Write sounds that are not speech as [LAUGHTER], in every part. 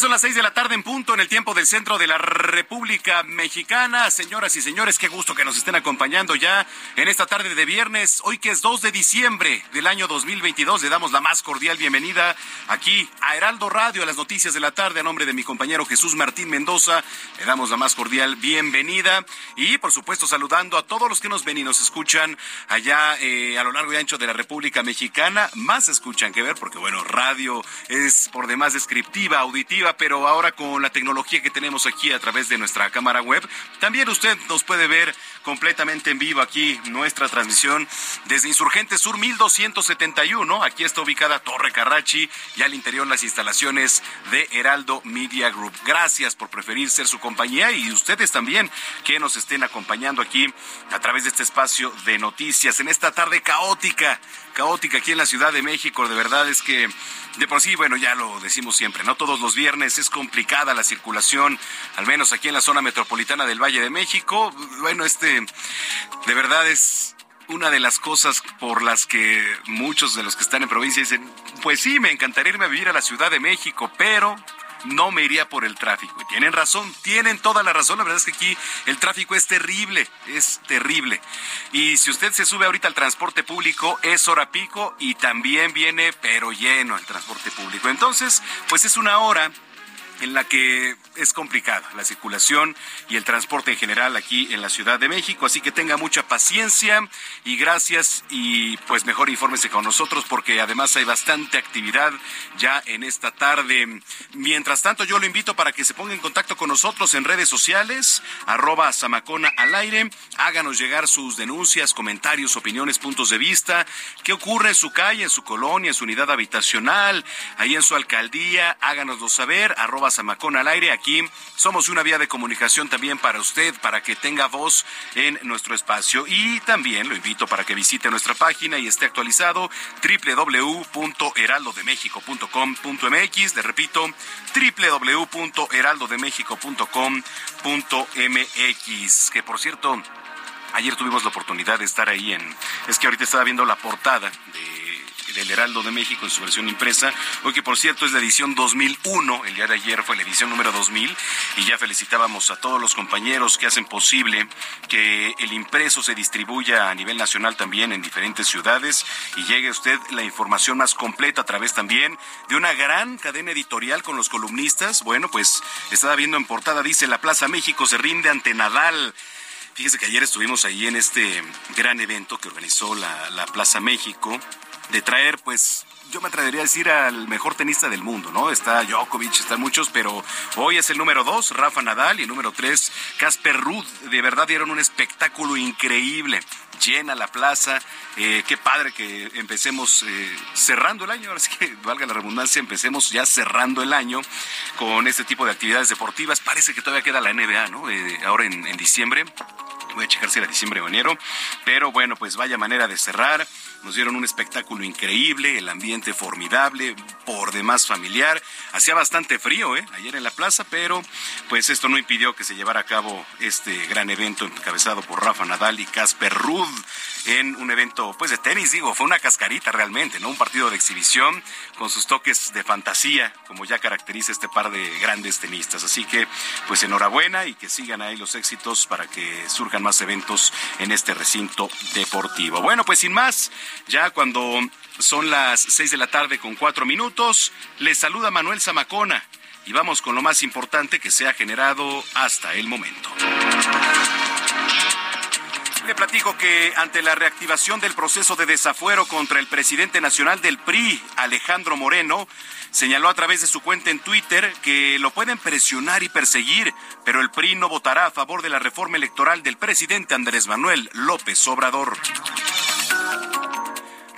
Son las seis de la tarde en punto en el tiempo del centro de la República Mexicana. Señoras y señores, qué gusto que nos estén acompañando ya en esta tarde de viernes. Hoy que es 2 de diciembre del año 2022, le damos la más cordial bienvenida aquí a Heraldo Radio, a las noticias de la tarde. A nombre de mi compañero Jesús Martín Mendoza, le damos la más cordial bienvenida. Y por supuesto, saludando a todos los que nos ven y nos escuchan allá eh, a lo largo y ancho de la República Mexicana. Más escuchan que ver, porque bueno, radio es por demás descriptiva, auditiva pero ahora con la tecnología que tenemos aquí a través de nuestra cámara web, también usted nos puede ver completamente en vivo aquí nuestra transmisión desde Insurgente Sur 1271. Aquí está ubicada Torre Carrachi y al interior las instalaciones de Heraldo Media Group. Gracias por preferir ser su compañía y ustedes también que nos estén acompañando aquí a través de este espacio de noticias en esta tarde caótica, caótica aquí en la Ciudad de México. De verdad es que de por sí, bueno, ya lo decimos siempre, ¿no? Todos los viernes es complicada la circulación, al menos aquí en la zona metropolitana del Valle de México. Bueno, este, de verdad es una de las cosas por las que muchos de los que están en provincia dicen, pues sí, me encantaría irme a vivir a la Ciudad de México, pero no me iría por el tráfico. Y tienen razón, tienen toda la razón. La verdad es que aquí el tráfico es terrible, es terrible. Y si usted se sube ahorita al transporte público, es hora pico y también viene, pero lleno el transporte público. Entonces, pues es una hora en la que es complicada la circulación y el transporte en general aquí en la Ciudad de México, así que tenga mucha paciencia y gracias y pues mejor infórmese con nosotros porque además hay bastante actividad ya en esta tarde. Mientras tanto yo lo invito para que se ponga en contacto con nosotros en redes sociales, arroba Samacona al aire, háganos llegar sus denuncias, comentarios, opiniones, puntos de vista, qué ocurre en su calle, en su colonia, en su unidad habitacional, ahí en su alcaldía, háganoslo saber, arroba Samacona al aire, aquí somos una vía de comunicación también para usted, para que tenga voz en nuestro espacio. Y también lo invito para que visite nuestra página y esté actualizado www.heraldodemexico.com.mx. Le repito, www.heraldodemexico.com.mx. Que por cierto, ayer tuvimos la oportunidad de estar ahí en... Es que ahorita estaba viendo la portada de del Heraldo de México en su versión impresa. Hoy que por cierto es la edición 2001, el día de ayer fue la edición número 2000 y ya felicitábamos a todos los compañeros que hacen posible que el impreso se distribuya a nivel nacional también en diferentes ciudades y llegue a usted la información más completa a través también de una gran cadena editorial con los columnistas. Bueno, pues estaba viendo en portada, dice La Plaza México se rinde ante Nadal. Fíjese que ayer estuvimos ahí en este gran evento que organizó la, la Plaza México de traer, pues, yo me atrevería a decir al mejor tenista del mundo, ¿no? Está Djokovic, están muchos, pero hoy es el número dos, Rafa Nadal, y el número tres, Casper Ruud. De verdad dieron un espectáculo increíble. Llena la plaza. Eh, qué padre que empecemos eh, cerrando el año. Ahora sí que valga la redundancia, empecemos ya cerrando el año con este tipo de actividades deportivas. Parece que todavía queda la NBA, ¿no? Eh, ahora en, en diciembre. Voy a checar si era diciembre o enero. Pero bueno, pues vaya manera de cerrar nos dieron un espectáculo increíble, el ambiente formidable, por demás familiar. Hacía bastante frío, ¿eh? Ayer en la plaza, pero pues esto no impidió que se llevara a cabo este gran evento encabezado por Rafa Nadal y Casper Ruud en un evento pues de tenis, digo, fue una cascarita realmente, ¿no? Un partido de exhibición con sus toques de fantasía, como ya caracteriza este par de grandes tenistas. Así que pues enhorabuena y que sigan ahí los éxitos para que surjan más eventos en este recinto deportivo. Bueno, pues sin más, Ya cuando son las seis de la tarde con cuatro minutos, les saluda Manuel Zamacona y vamos con lo más importante que se ha generado hasta el momento. Le platico que ante la reactivación del proceso de desafuero contra el presidente nacional del PRI, Alejandro Moreno, señaló a través de su cuenta en Twitter que lo pueden presionar y perseguir, pero el PRI no votará a favor de la reforma electoral del presidente Andrés Manuel López Obrador.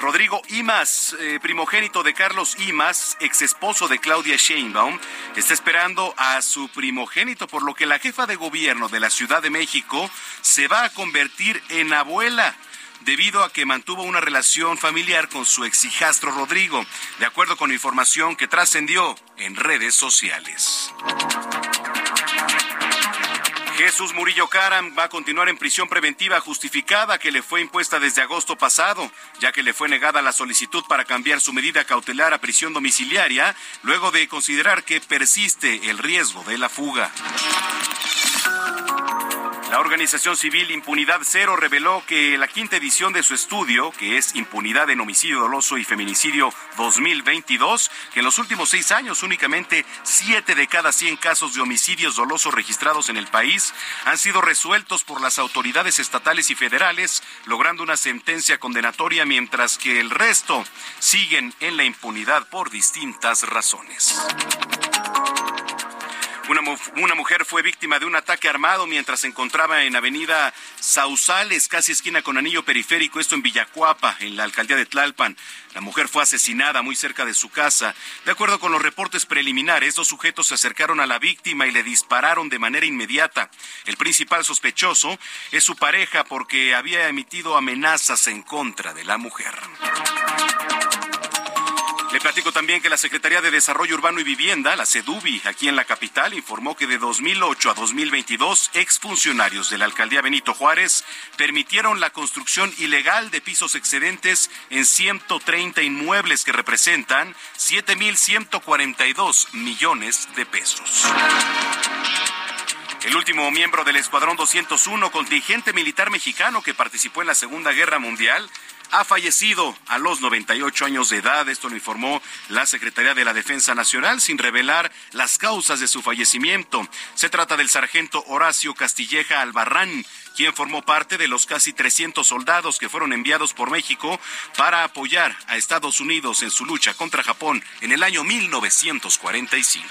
Rodrigo Imas, eh, primogénito de Carlos Imas, ex esposo de Claudia Sheinbaum, está esperando a su primogénito, por lo que la jefa de gobierno de la Ciudad de México se va a convertir en abuela debido a que mantuvo una relación familiar con su ex hijastro Rodrigo, de acuerdo con información que trascendió en redes sociales. Jesús Murillo Caram va a continuar en prisión preventiva justificada que le fue impuesta desde agosto pasado, ya que le fue negada la solicitud para cambiar su medida cautelar a prisión domiciliaria, luego de considerar que persiste el riesgo de la fuga. La organización civil Impunidad Cero reveló que la quinta edición de su estudio, que es Impunidad en Homicidio Doloso y Feminicidio 2022, que en los últimos seis años únicamente siete de cada cien casos de homicidios dolosos registrados en el país han sido resueltos por las autoridades estatales y federales, logrando una sentencia condenatoria, mientras que el resto siguen en la impunidad por distintas razones. Una, mujer fue víctima de un ataque armado mientras se encontraba en Avenida Sausales, casi esquina con Anillo Periférico, esto en Villacuapa, en la alcaldía de Tlalpan. La mujer fue asesinada muy cerca de su casa. De acuerdo con los reportes preliminares, dos sujetos se acercaron a la víctima y le dispararon de manera inmediata. El principal sospechoso es su pareja porque había emitido amenazas en contra de la mujer. Le platico también que la Secretaría de Desarrollo Urbano y Vivienda, la CEDUBI, aquí en la capital, informó que de 2008 a 2022, exfuncionarios de la alcaldía Benito Juárez permitieron la construcción ilegal de pisos excedentes en 130 inmuebles que representan 7.142 millones de pesos. El último miembro del Escuadrón 201, contingente militar mexicano que participó en la Segunda Guerra Mundial, ha fallecido a los 98 años de edad. Esto lo informó la Secretaría de la Defensa Nacional sin revelar las causas de su fallecimiento. Se trata del sargento Horacio Castilleja Albarrán, quien formó parte de los casi 300 soldados que fueron enviados por México para apoyar a Estados Unidos en su lucha contra Japón en el año 1945.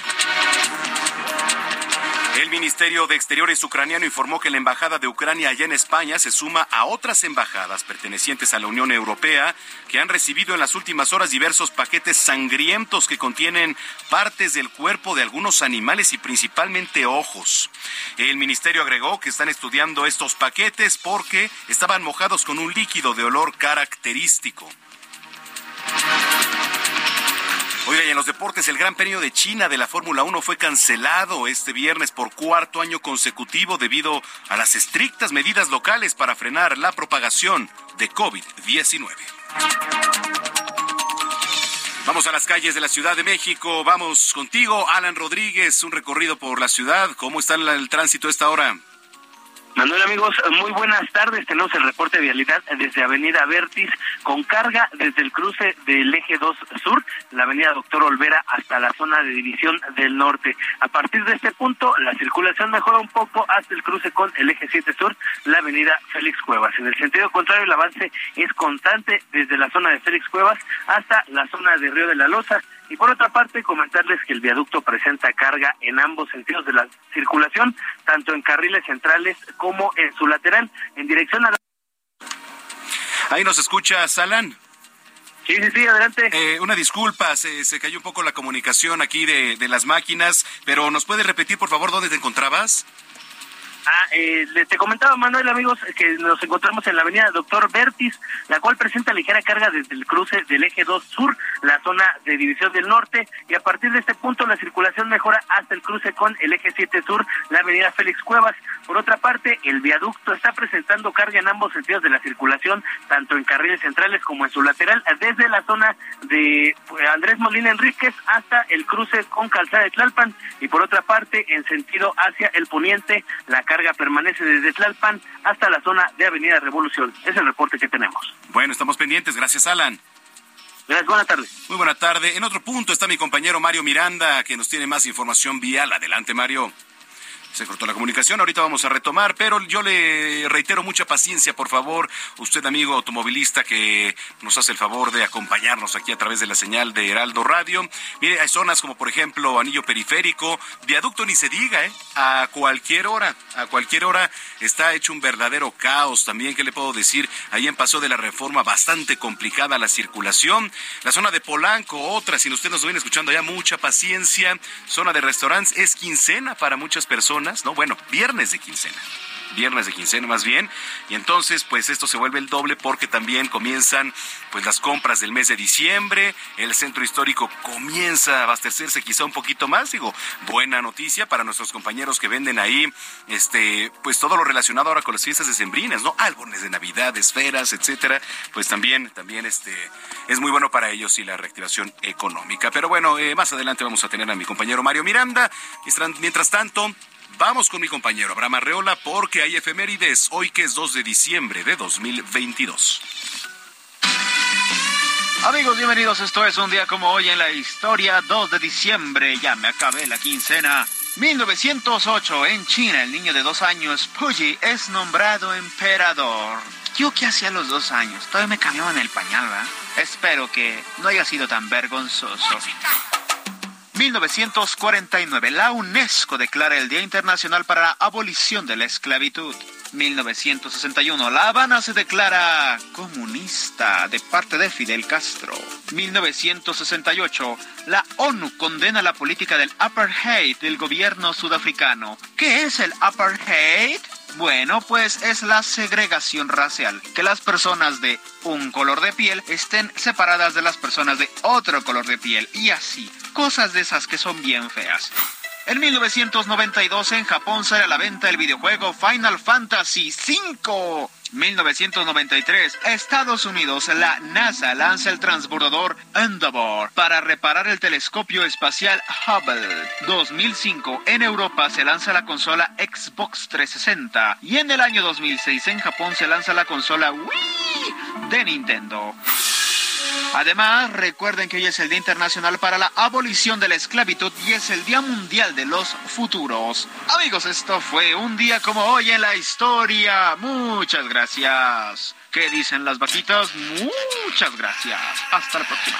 El Ministerio de Exteriores ucraniano informó que la Embajada de Ucrania allá en España se suma a otras embajadas pertenecientes a la Unión Europea que han recibido en las últimas horas diversos paquetes sangrientos que contienen partes del cuerpo de algunos animales y principalmente ojos. El ministerio agregó que están estudiando estos paquetes porque estaban mojados con un líquido de olor característico. Oiga, en los deportes, el Gran Premio de China de la Fórmula 1 fue cancelado este viernes por cuarto año consecutivo debido a las estrictas medidas locales para frenar la propagación de COVID-19. Vamos a las calles de la Ciudad de México. Vamos contigo, Alan Rodríguez, un recorrido por la ciudad. ¿Cómo está el tránsito a esta hora? Manuel, amigos, muy buenas tardes. Tenemos el reporte de vialidad desde Avenida Vertis con carga desde el cruce del eje 2 sur, la Avenida Doctor Olvera, hasta la zona de división del norte. A partir de este punto, la circulación mejora un poco hasta el cruce con el eje 7 sur, la Avenida Félix Cuevas. En el sentido contrario, el avance es constante desde la zona de Félix Cuevas hasta la zona de Río de la Loza y por otra parte, comentarles que el viaducto presenta carga en ambos sentidos de la circulación, tanto en carriles centrales como en su lateral, en dirección a la... Ahí nos escucha Salan. Sí, sí, sí, adelante. Eh, una disculpa, se, se, cayó un poco la comunicación aquí de, de las máquinas, pero ¿nos puede repetir, por favor, dónde te encontrabas? Ah, eh, te comentaba Manuel, amigos, que nos encontramos en la avenida Doctor Vertis, la cual presenta ligera carga desde el cruce del eje 2 sur, la zona de División del Norte, y a partir de este punto la circulación mejora hasta el cruce con el eje 7 sur, la avenida Félix Cuevas. Por otra parte, el viaducto está presentando carga en ambos sentidos de la circulación, tanto en carriles centrales como en su lateral, desde la zona de pues, Andrés Molina Enríquez hasta el cruce con Calzada de Tlalpan, y por otra parte, en sentido hacia el poniente, la carga permanece desde Tlalpan hasta la zona de Avenida Revolución. Es el reporte que tenemos. Bueno, estamos pendientes. Gracias, Alan. Gracias, buena tarde. Muy buena tarde. En otro punto está mi compañero Mario Miranda, que nos tiene más información vial. Adelante, Mario se cortó la comunicación, ahorita vamos a retomar, pero yo le reitero mucha paciencia, por favor, usted amigo automovilista que nos hace el favor de acompañarnos aquí a través de la señal de Heraldo Radio. Mire, hay zonas como por ejemplo Anillo Periférico, Viaducto ni se diga, ¿eh? A cualquier hora, a cualquier hora está hecho un verdadero caos también, ¿qué le puedo decir? Ahí en Paso de la Reforma, bastante complicada la circulación. La zona de Polanco, otra, si usted nos viene escuchando ya, mucha paciencia. Zona de restaurantes, es quincena para muchas personas ¿no? Bueno, viernes de quincena viernes de quincena más bien, y entonces pues esto se vuelve el doble porque también comienzan pues las compras del mes de diciembre, el centro histórico comienza a abastecerse quizá un poquito más, digo, buena noticia para nuestros compañeros que venden ahí este pues todo lo relacionado ahora con las fiestas decembrinas, ¿no? Álbones de Navidad, esferas, etcétera, pues también también este es muy bueno para ellos y la reactivación económica. Pero bueno, eh, más adelante vamos a tener a mi compañero Mario Miranda. Mientras tanto, Vamos con mi compañero Abraham Arreola porque hay efemérides hoy que es 2 de diciembre de 2022. Amigos, bienvenidos. Esto es un día como hoy en la historia, 2 de diciembre. Ya me acabé la quincena. 1908, en China, el niño de dos años, Puyi, es nombrado emperador. ¿Yo qué hacía a los dos años? Todavía me cambiaban el pañal, ¿verdad? Espero que no haya sido tan vergonzoso. 1949, la UNESCO declara el Día Internacional para la Abolición de la Esclavitud. 1961, La Habana se declara comunista de parte de Fidel Castro. 1968, la ONU condena la política del apartheid del gobierno sudafricano. ¿Qué es el apartheid? Bueno, pues es la segregación racial, que las personas de un color de piel estén separadas de las personas de otro color de piel y así, cosas de esas que son bien feas. En 1992 en Japón sale a la venta el videojuego Final Fantasy V. 1993, Estados Unidos, la NASA lanza el transbordador Endeavour para reparar el telescopio espacial Hubble. 2005, en Europa se lanza la consola Xbox 360 y en el año 2006 en Japón se lanza la consola Wii de Nintendo. Además, recuerden que hoy es el Día Internacional para la Abolición de la Esclavitud y es el Día Mundial de los Futuros. Amigos, esto fue un día como hoy en la historia. Muchas gracias. ¿Qué dicen las vaquitas? Muchas gracias. Hasta la próxima.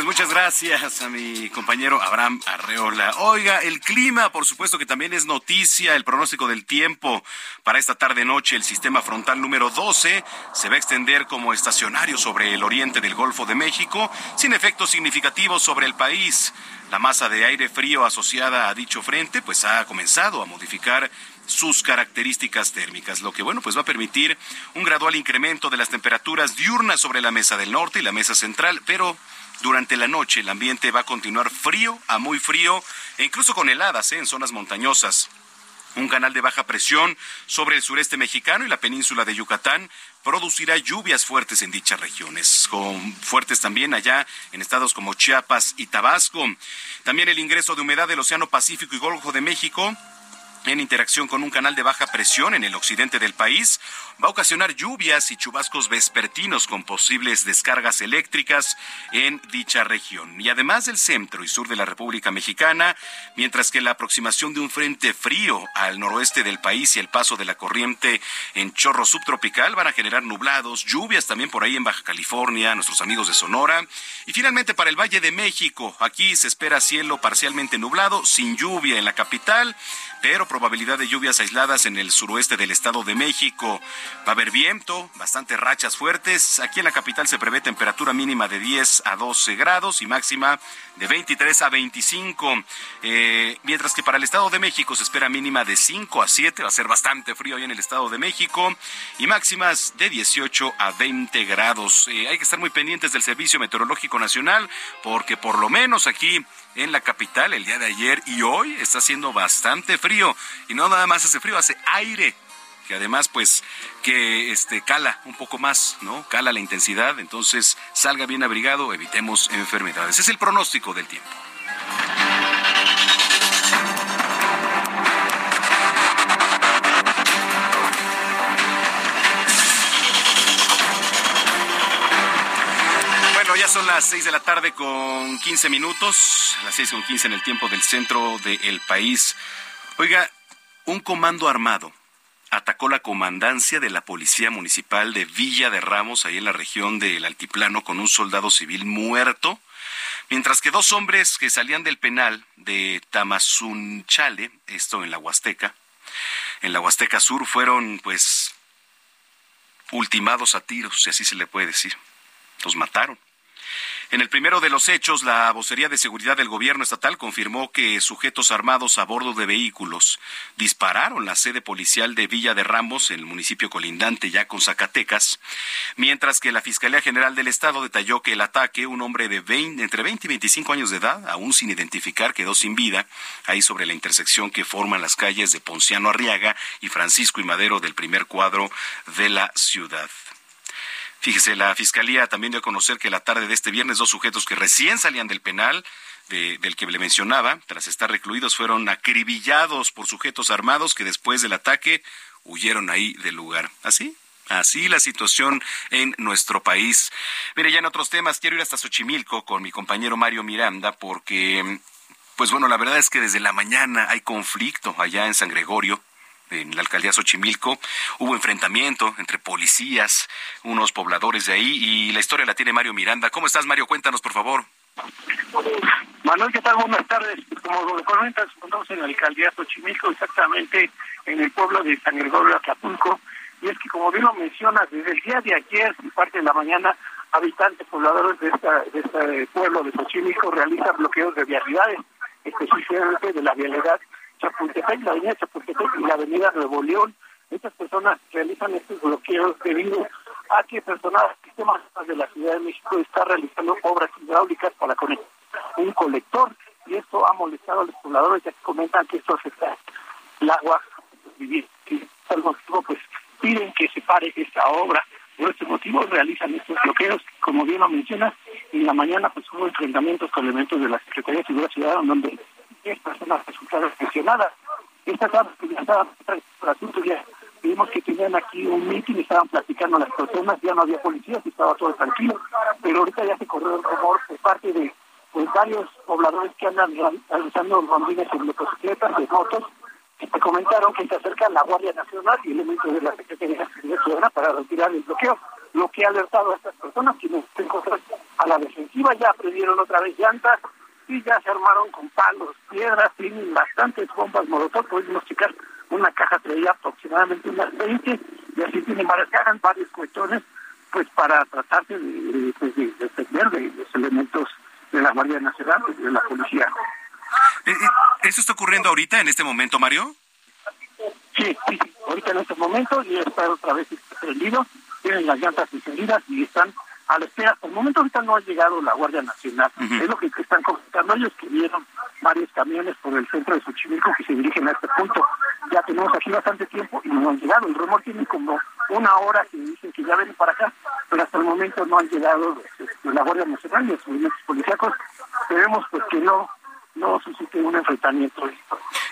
Pues muchas gracias a mi compañero Abraham Arreola. Oiga, el clima, por supuesto que también es noticia, el pronóstico del tiempo para esta tarde-noche, el sistema frontal número 12 se va a extender como estacionario sobre el oriente del Golfo de México, sin efectos significativos sobre el país. La masa de aire frío asociada a dicho frente, pues ha comenzado a modificar sus características térmicas, lo que bueno, pues va a permitir un gradual incremento de las temperaturas diurnas sobre la mesa del norte y la mesa central, pero durante la noche el ambiente va a continuar frío a muy frío e incluso con heladas ¿eh? en zonas montañosas. Un canal de baja presión sobre el sureste mexicano y la península de Yucatán producirá lluvias fuertes en dichas regiones, con fuertes también allá en estados como Chiapas y Tabasco. También el ingreso de humedad del Océano Pacífico y Golfo de México en interacción con un canal de baja presión en el occidente del país, va a ocasionar lluvias y chubascos vespertinos con posibles descargas eléctricas en dicha región. Y además del centro y sur de la República Mexicana, mientras que la aproximación de un frente frío al noroeste del país y el paso de la corriente en chorro subtropical van a generar nublados, lluvias también por ahí en Baja California, nuestros amigos de Sonora. Y finalmente para el Valle de México, aquí se espera cielo parcialmente nublado, sin lluvia en la capital pero probabilidad de lluvias aisladas en el suroeste del Estado de México. Va a haber viento, bastantes rachas fuertes. Aquí en la capital se prevé temperatura mínima de 10 a 12 grados y máxima de 23 a 25. Eh, mientras que para el Estado de México se espera mínima de 5 a 7. Va a ser bastante frío ahí en el Estado de México. Y máximas de 18 a 20 grados. Eh, hay que estar muy pendientes del Servicio Meteorológico Nacional porque por lo menos aquí en la capital el día de ayer y hoy está haciendo bastante frío. Y no nada más hace frío, hace aire que además pues que este cala un poco más, ¿no? Cala la intensidad, entonces salga bien abrigado, evitemos enfermedades. Es el pronóstico del tiempo. Son las 6 de la tarde con 15 minutos, las 6 con 15 en el tiempo del centro del país. Oiga, un comando armado atacó la comandancia de la Policía Municipal de Villa de Ramos, ahí en la región del Altiplano, con un soldado civil muerto, mientras que dos hombres que salían del penal de Tamazunchale, esto en la Huasteca, en la Huasteca Sur, fueron pues ultimados a tiros, si así se le puede decir. Los mataron. En el primero de los hechos, la vocería de seguridad del gobierno estatal confirmó que sujetos armados a bordo de vehículos dispararon la sede policial de Villa de Ramos, en el municipio colindante ya con Zacatecas, mientras que la Fiscalía General del Estado detalló que el ataque, un hombre de entre 20 y 25 años de edad, aún sin identificar, quedó sin vida, ahí sobre la intersección que forman las calles de Ponciano Arriaga y Francisco y Madero del primer cuadro de la ciudad. Fíjese, la Fiscalía también dio a conocer que la tarde de este viernes dos sujetos que recién salían del penal del que le mencionaba, tras estar recluidos, fueron acribillados por sujetos armados que después del ataque huyeron ahí del lugar. ¿Así? Así la situación en nuestro país. Mire, ya en otros temas, quiero ir hasta Xochimilco con mi compañero Mario Miranda porque, pues bueno, la verdad es que desde la mañana hay conflicto allá en San Gregorio en la alcaldía Xochimilco, hubo enfrentamiento entre policías, unos pobladores de ahí, y la historia la tiene Mario Miranda. ¿Cómo estás, Mario? Cuéntanos, por favor. Manuel, ¿qué tal? Buenas tardes. Como lo comentas, estamos en la alcaldía Xochimilco, exactamente en el pueblo de San Gregorio Acapulco. Y es que, como bien lo mencionas, desde el día de ayer y parte de la mañana, habitantes, pobladores de, esta, de este pueblo de Xochimilco realizan bloqueos de vialidades, específicamente de la vialidad Chapultepec, la avenida Chapultepec y la avenida Nuevo León. Estas personas realizan estos bloqueos debido a que personal sistemas de la Ciudad de México está realizando obras hidráulicas para conectar un colector y esto ha molestado a los pobladores ya que comentan que esto afecta el agua vivir. Y por motivo pues piden que se pare esta obra. Por este motivo realizan estos bloqueos, como bien lo mencionas, y en la mañana pues hubo enfrentamientos con elementos de la Secretaría de Seguridad Ciudadana donde 10 personas resultaron lesionadas. Estas que ya estaban asunto, ya vimos que tenían aquí un mitin y estaban platicando las personas, ya no había policías, estaba todo tranquilo, pero ahorita ya se corrió el rumor por parte de pues, varios pobladores que andan realizando rondines en motocicletas, de motos, que te comentaron que se acerca la Guardia Nacional y elementos de la Secretaría de Seguridad Ciudadana para retirar el bloqueo, lo que ha alertado a estas personas que no se encuentran a la defensiva, ya prendieron otra vez llantas, y ya se armaron con palos, piedras, tienen bastantes bombas molotov, pudimos checar una caja traía aproximadamente unas 20 y así tienen varias varios cuestiones, pues para tratarse de, pues, de, defender de los elementos de la Guardia Nacional y de la policía. Eh, eh, ¿Eso está ocurriendo ahorita, en este momento, Mario? Sí, sí, ahorita en este momento y está otra vez prendido, tienen las llantas encendidas y están a la espera. Por el momento ahorita no ha llegado la Guardia Nacional. Es lo que están comentando. Ellos que vieron varios camiones por el centro de Xochimilco que se dirigen a este punto. Ya tenemos aquí bastante tiempo y no han llegado. El rumor tiene como una hora que dicen que ya vienen para acá, pero hasta el momento no han llegado este, la Guardia Nacional y los movimientos policíacos. Esperemos pues que no no suscite un enfrentamiento.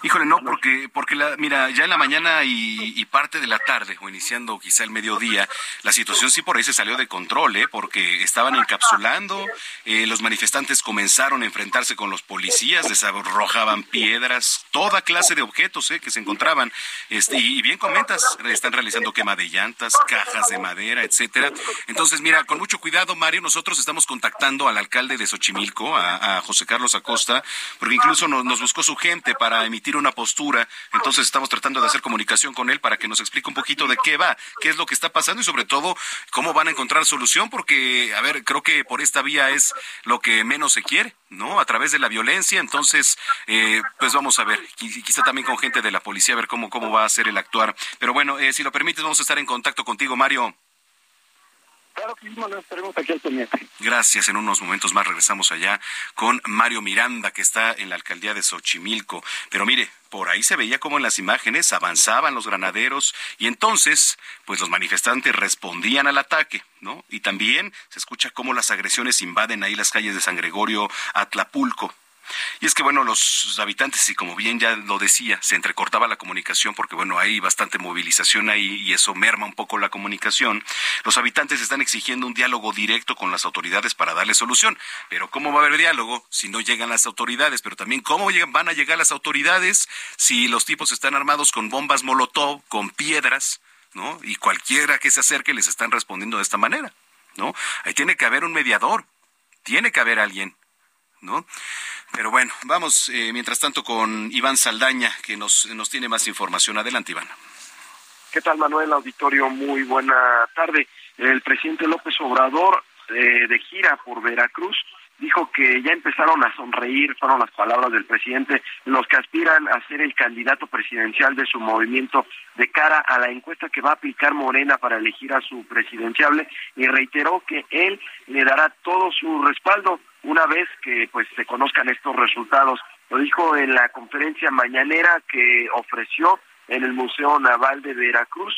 Híjole, no, porque, porque la, mira, ya en la mañana y, parte de la tarde, o iniciando quizá el mediodía, la situación sí por ahí se salió de control, ¿eh? porque estaban encapsulando, eh, los manifestantes comenzaron a enfrentarse con los policías, desarrojaban piedras, toda clase de objetos ¿eh? que se encontraban. Este, y, bien comentas, están realizando quema de llantas, cajas de madera, etcétera. Entonces, mira, con mucho cuidado, Mario, nosotros estamos contactando al alcalde de Xochimilco, a, a José Carlos Acosta, porque incluso nos, buscó su gente para emitir una postura, entonces estamos tratando de hacer comunicación con él para que nos explique un poquito de qué va, qué es lo que está pasando y sobre todo cómo van a encontrar solución, porque, a ver, creo que por esta vía es lo que menos se quiere, ¿no? A través de la violencia, entonces, eh, pues vamos a ver, quizá también con gente de la policía, a ver cómo, cómo va a ser el actuar. Pero bueno, eh, si lo permites, vamos a estar en contacto contigo, Mario. Claro que sí, estaremos aquí al pendiente. Gracias. En unos momentos más regresamos allá con Mario Miranda, que está en la alcaldía de Xochimilco. Pero mire, por ahí se veía como en las imágenes avanzaban los granaderos y entonces, pues los manifestantes respondían al ataque, ¿no? Y también se escucha cómo las agresiones invaden ahí las calles de San Gregorio, Atlapulco. Y es que, bueno, los habitantes, y como bien ya lo decía, se entrecortaba la comunicación porque, bueno, hay bastante movilización ahí y eso merma un poco la comunicación. Los habitantes están exigiendo un diálogo directo con las autoridades para darle solución. Pero ¿cómo va a haber diálogo si no llegan las autoridades? Pero también, ¿cómo van a llegar las autoridades si los tipos están armados con bombas molotov, con piedras, ¿no? Y cualquiera que se acerque les están respondiendo de esta manera, ¿no? Ahí tiene que haber un mediador, tiene que haber alguien, ¿no? Pero bueno, vamos eh, mientras tanto con Iván Saldaña, que nos, nos tiene más información. Adelante, Iván. ¿Qué tal, Manuel Auditorio? Muy buena tarde. El presidente López Obrador, eh, de gira por Veracruz, dijo que ya empezaron a sonreír, fueron las palabras del presidente, los que aspiran a ser el candidato presidencial de su movimiento de cara a la encuesta que va a aplicar Morena para elegir a su presidenciable y reiteró que él le dará todo su respaldo una vez que pues se conozcan estos resultados. Lo dijo en la conferencia mañanera que ofreció en el Museo Naval de Veracruz,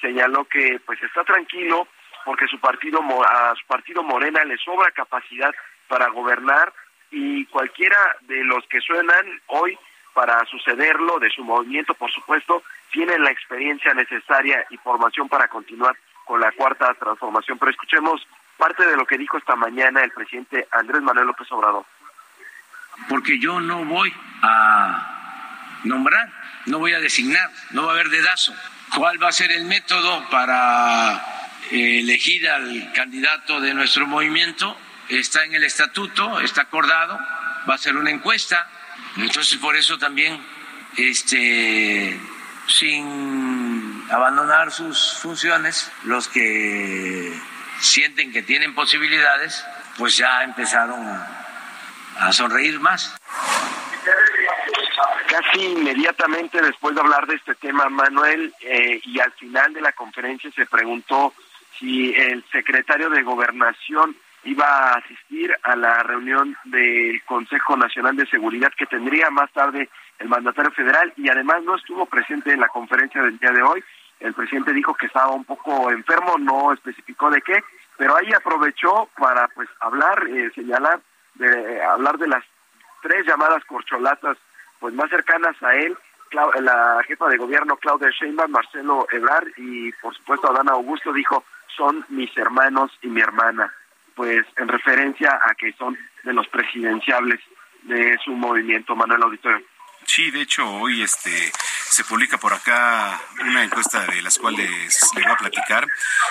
señaló que pues está tranquilo porque su partido a su partido Morena le sobra capacidad para gobernar y cualquiera de los que suenan hoy para sucederlo de su movimiento, por supuesto, tienen la experiencia necesaria y formación para continuar con la cuarta transformación. Pero escuchemos parte de lo que dijo esta mañana el presidente Andrés Manuel López Obrador. Porque yo no voy a nombrar, no voy a designar, no va a haber dedazo. ¿Cuál va a ser el método para eh, elegir al candidato de nuestro movimiento? Está en el estatuto, está acordado, va a ser una encuesta. Entonces, por eso también, este, sin abandonar sus funciones, los que sienten que tienen posibilidades, pues ya empezaron a sonreír más. Casi inmediatamente después de hablar de este tema, Manuel, eh, y al final de la conferencia se preguntó si el secretario de Gobernación iba a asistir a la reunión del Consejo Nacional de Seguridad que tendría más tarde el mandatario federal y además no estuvo presente en la conferencia del día de hoy el presidente dijo que estaba un poco enfermo, no especificó de qué, pero ahí aprovechó para pues hablar, eh, señalar, de, hablar de las tres llamadas corcholatas pues más cercanas a él, la jefa de gobierno Claudia Sheinbaum, Marcelo Ebrard y por supuesto Adán Augusto dijo son mis hermanos y mi hermana, pues en referencia a que son de los presidenciables de su movimiento, Manuel Auditorio. Sí, de hecho, hoy este se publica por acá una encuesta de las cuales le voy a platicar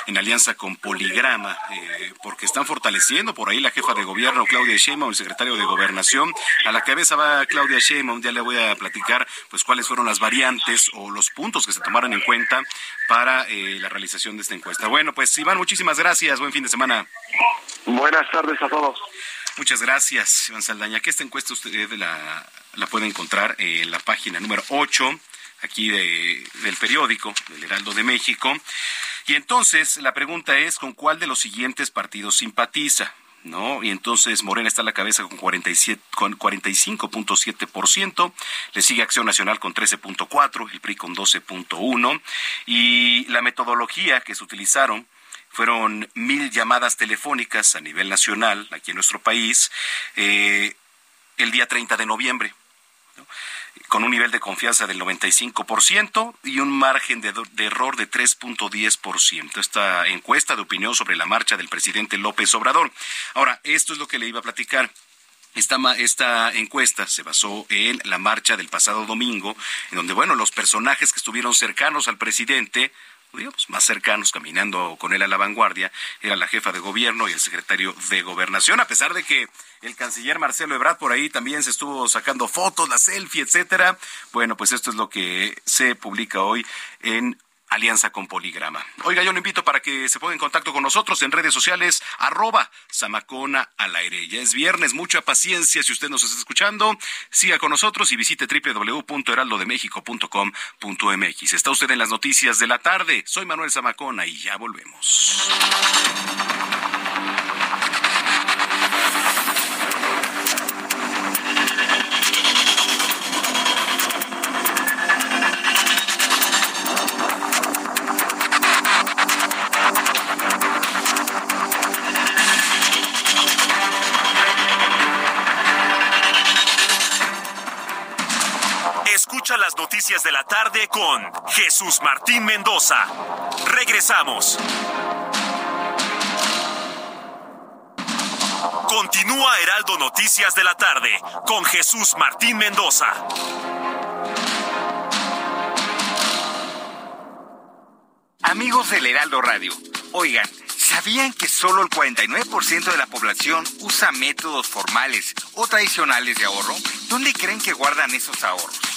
en alianza con Poligrama, eh, porque están fortaleciendo por ahí la jefa de gobierno Claudia Sheinbaum, el secretario de Gobernación. A la cabeza va Claudia Sheinbaum, ya le voy a platicar pues cuáles fueron las variantes o los puntos que se tomaron en cuenta para eh, la realización de esta encuesta. Bueno, pues Iván, muchísimas gracias, buen fin de semana. Buenas tardes a todos. Muchas gracias, Iván Saldaña. Que esta encuesta usted la, la puede encontrar en la página número 8 aquí de, del periódico, del Heraldo de México. Y entonces la pregunta es, ¿con cuál de los siguientes partidos simpatiza? ¿no? Y entonces Morena está a la cabeza con, 47, con 45.7%, le sigue Acción Nacional con 13.4%, el PRI con 12.1%, y la metodología que se utilizaron fueron mil llamadas telefónicas a nivel nacional, aquí en nuestro país, eh, el día 30 de noviembre, con un nivel de confianza del 95% y un margen de, de error de 3.10%. Esta encuesta de opinión sobre la marcha del presidente López Obrador. Ahora, esto es lo que le iba a platicar. Esta, esta, encuesta se basó en la marcha del pasado domingo, en donde, bueno, los personajes que estuvieron cercanos al presidente digamos, más cercanos, caminando con él a la vanguardia, era la jefa de gobierno y el secretario de gobernación, a pesar de que el canciller Marcelo Ebrard por ahí también se estuvo sacando fotos, la selfie, etcétera. Bueno, pues esto es lo que se publica hoy en alianza con Poligrama. Oiga, yo lo invito para que se ponga en contacto con nosotros en redes sociales, arroba Samacona al aire. Ya es viernes, mucha paciencia si usted nos está escuchando. Siga con nosotros y visite www.heraldodemexico.com.mx. Está usted en las noticias de la tarde. Soy Manuel Zamacona y ya volvemos. Las noticias de la tarde con Jesús Martín Mendoza. Regresamos. Continúa Heraldo Noticias de la tarde con Jesús Martín Mendoza. Amigos del Heraldo Radio, oigan, ¿sabían que solo el 49% de la población usa métodos formales o tradicionales de ahorro? ¿Dónde creen que guardan esos ahorros?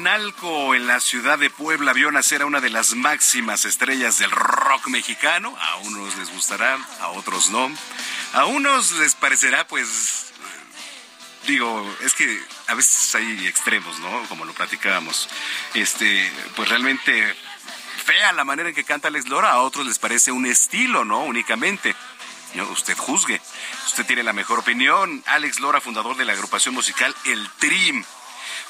Analco en la ciudad de Puebla vio nacer a una de las máximas estrellas del rock mexicano. A unos les gustará, a otros no. A unos les parecerá, pues, digo, es que a veces hay extremos, ¿no? Como lo platicábamos. Este, pues realmente fea la manera en que canta Alex Lora, a otros les parece un estilo, ¿no? Únicamente. ¿No? Usted juzgue. Usted tiene la mejor opinión. Alex Lora, fundador de la agrupación musical El Trim.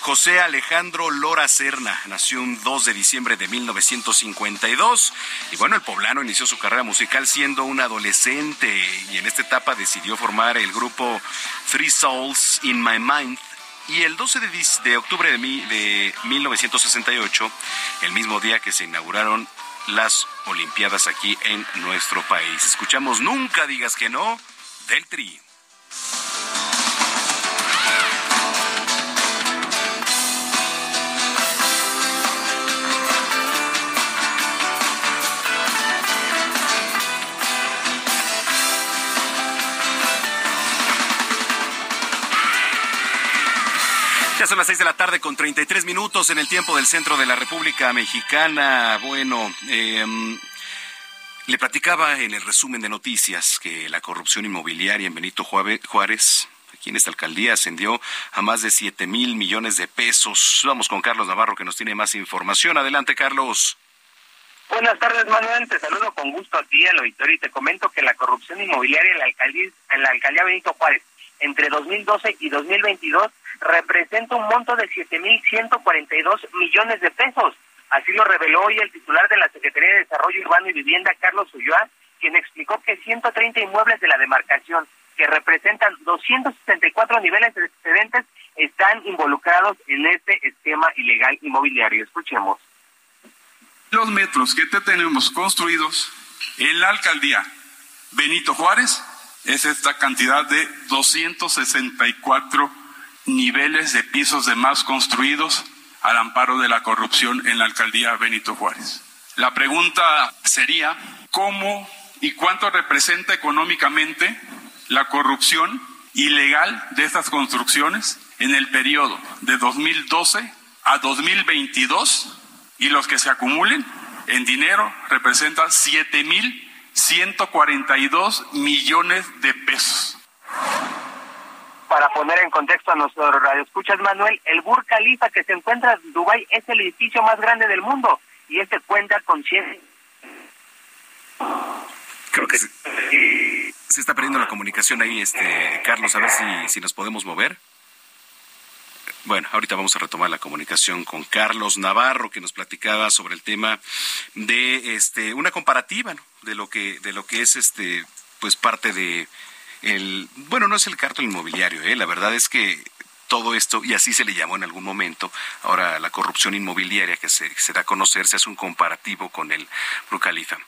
José Alejandro Lora Serna nació un 2 de diciembre de 1952 y bueno, el poblano inició su carrera musical siendo un adolescente y en esta etapa decidió formar el grupo Three Souls in My Mind y el 12 de, octubre de, de 1968, el mismo día que se inauguraron las Olimpiadas aquí en nuestro país. Escuchamos Nunca digas que no del Tri. Ya son las seis de la tarde con 33 minutos en el tiempo del centro de la República Mexicana. Bueno, em, le platicaba en el resumen de noticias que la corrupción inmobiliaria en Benito Juárez, aquí en esta alcaldía, ascendió a más de 7 mil millones de pesos. Vamos con Carlos Navarro que nos tiene más información. Adelante, Carlos. Buenas tardes, Manuel. Te saludo con gusto a ti, al auditorio, y te comento que la corrupción inmobiliaria en la alcaldía, en la alcaldía Benito Juárez entre 2012 y 2022 representa un monto de 7.142 millones de pesos. Así lo reveló hoy el titular de la Secretaría de Desarrollo Urbano y Vivienda, Carlos Ulloa, quien explicó que 130 inmuebles de la demarcación, que representan 264 niveles de excedentes, están involucrados en este esquema ilegal inmobiliario. Escuchemos. Los metros que tenemos construidos en la alcaldía Benito Juárez es esta cantidad de 264 niveles de pisos de más construidos al amparo de la corrupción en la alcaldía Benito Juárez. La pregunta sería, ¿cómo y cuánto representa económicamente la corrupción ilegal de estas construcciones en el periodo de 2012 a 2022 y los que se acumulen en dinero representan 7.142 millones de pesos. Para poner en contexto a nuestros radioescuchas, Manuel, el Burj Khalifa que se encuentra en Dubái es el edificio más grande del mundo y este cuenta con 100 Creo que se, se, está perdiendo la comunicación ahí, este Carlos, a ver si, si nos podemos mover. Bueno, ahorita vamos a retomar la comunicación con Carlos Navarro que nos platicaba sobre el tema de este una comparativa de lo que de lo que es este pues parte de el bueno no es el cártel inmobiliario, ¿eh? la verdad es que todo esto, y así se le llamó en algún momento, ahora la corrupción inmobiliaria que se, da a conocer, se hace un comparativo con el Brucalifa.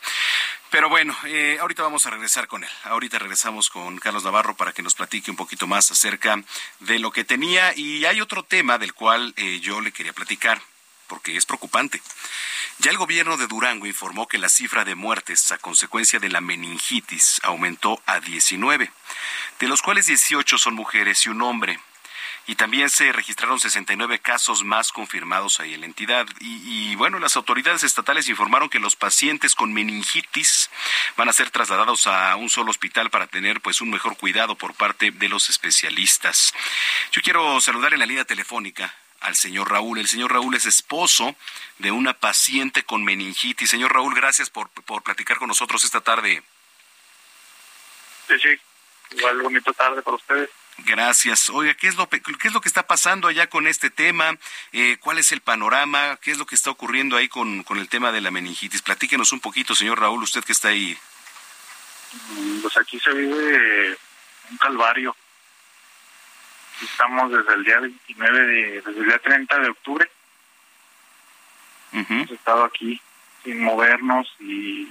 Pero bueno, eh, ahorita vamos a regresar con él. Ahorita regresamos con Carlos Navarro para que nos platique un poquito más acerca de lo que tenía. Y hay otro tema del cual eh, yo le quería platicar, porque es preocupante. Ya el gobierno de Durango informó que la cifra de muertes a consecuencia de la meningitis aumentó a 19, de los cuales 18 son mujeres y un hombre y también se registraron 69 casos más confirmados ahí en la entidad. Y, y, bueno, las autoridades estatales informaron que los pacientes con meningitis van a ser trasladados a un solo hospital para tener pues un mejor cuidado por parte de los especialistas. Yo quiero saludar en la línea telefónica al señor Raúl. El señor Raúl es esposo de una paciente con meningitis. Señor Raúl, gracias por, por platicar con nosotros esta tarde. Sí, sí. Igual bonita tarde para ustedes. Gracias. Oiga, ¿qué es lo, qué es lo que está pasando allá con este tema? Eh, ¿Cuál es el panorama? ¿Qué es lo que está ocurriendo ahí con, con el tema de la meningitis? Platíquenos un poquito, señor Raúl, usted que está ahí. Pues aquí se vive un calvario. Estamos desde el día 29, de, desde el día 30 de octubre. Uh -huh. Hemos estado aquí sin movernos y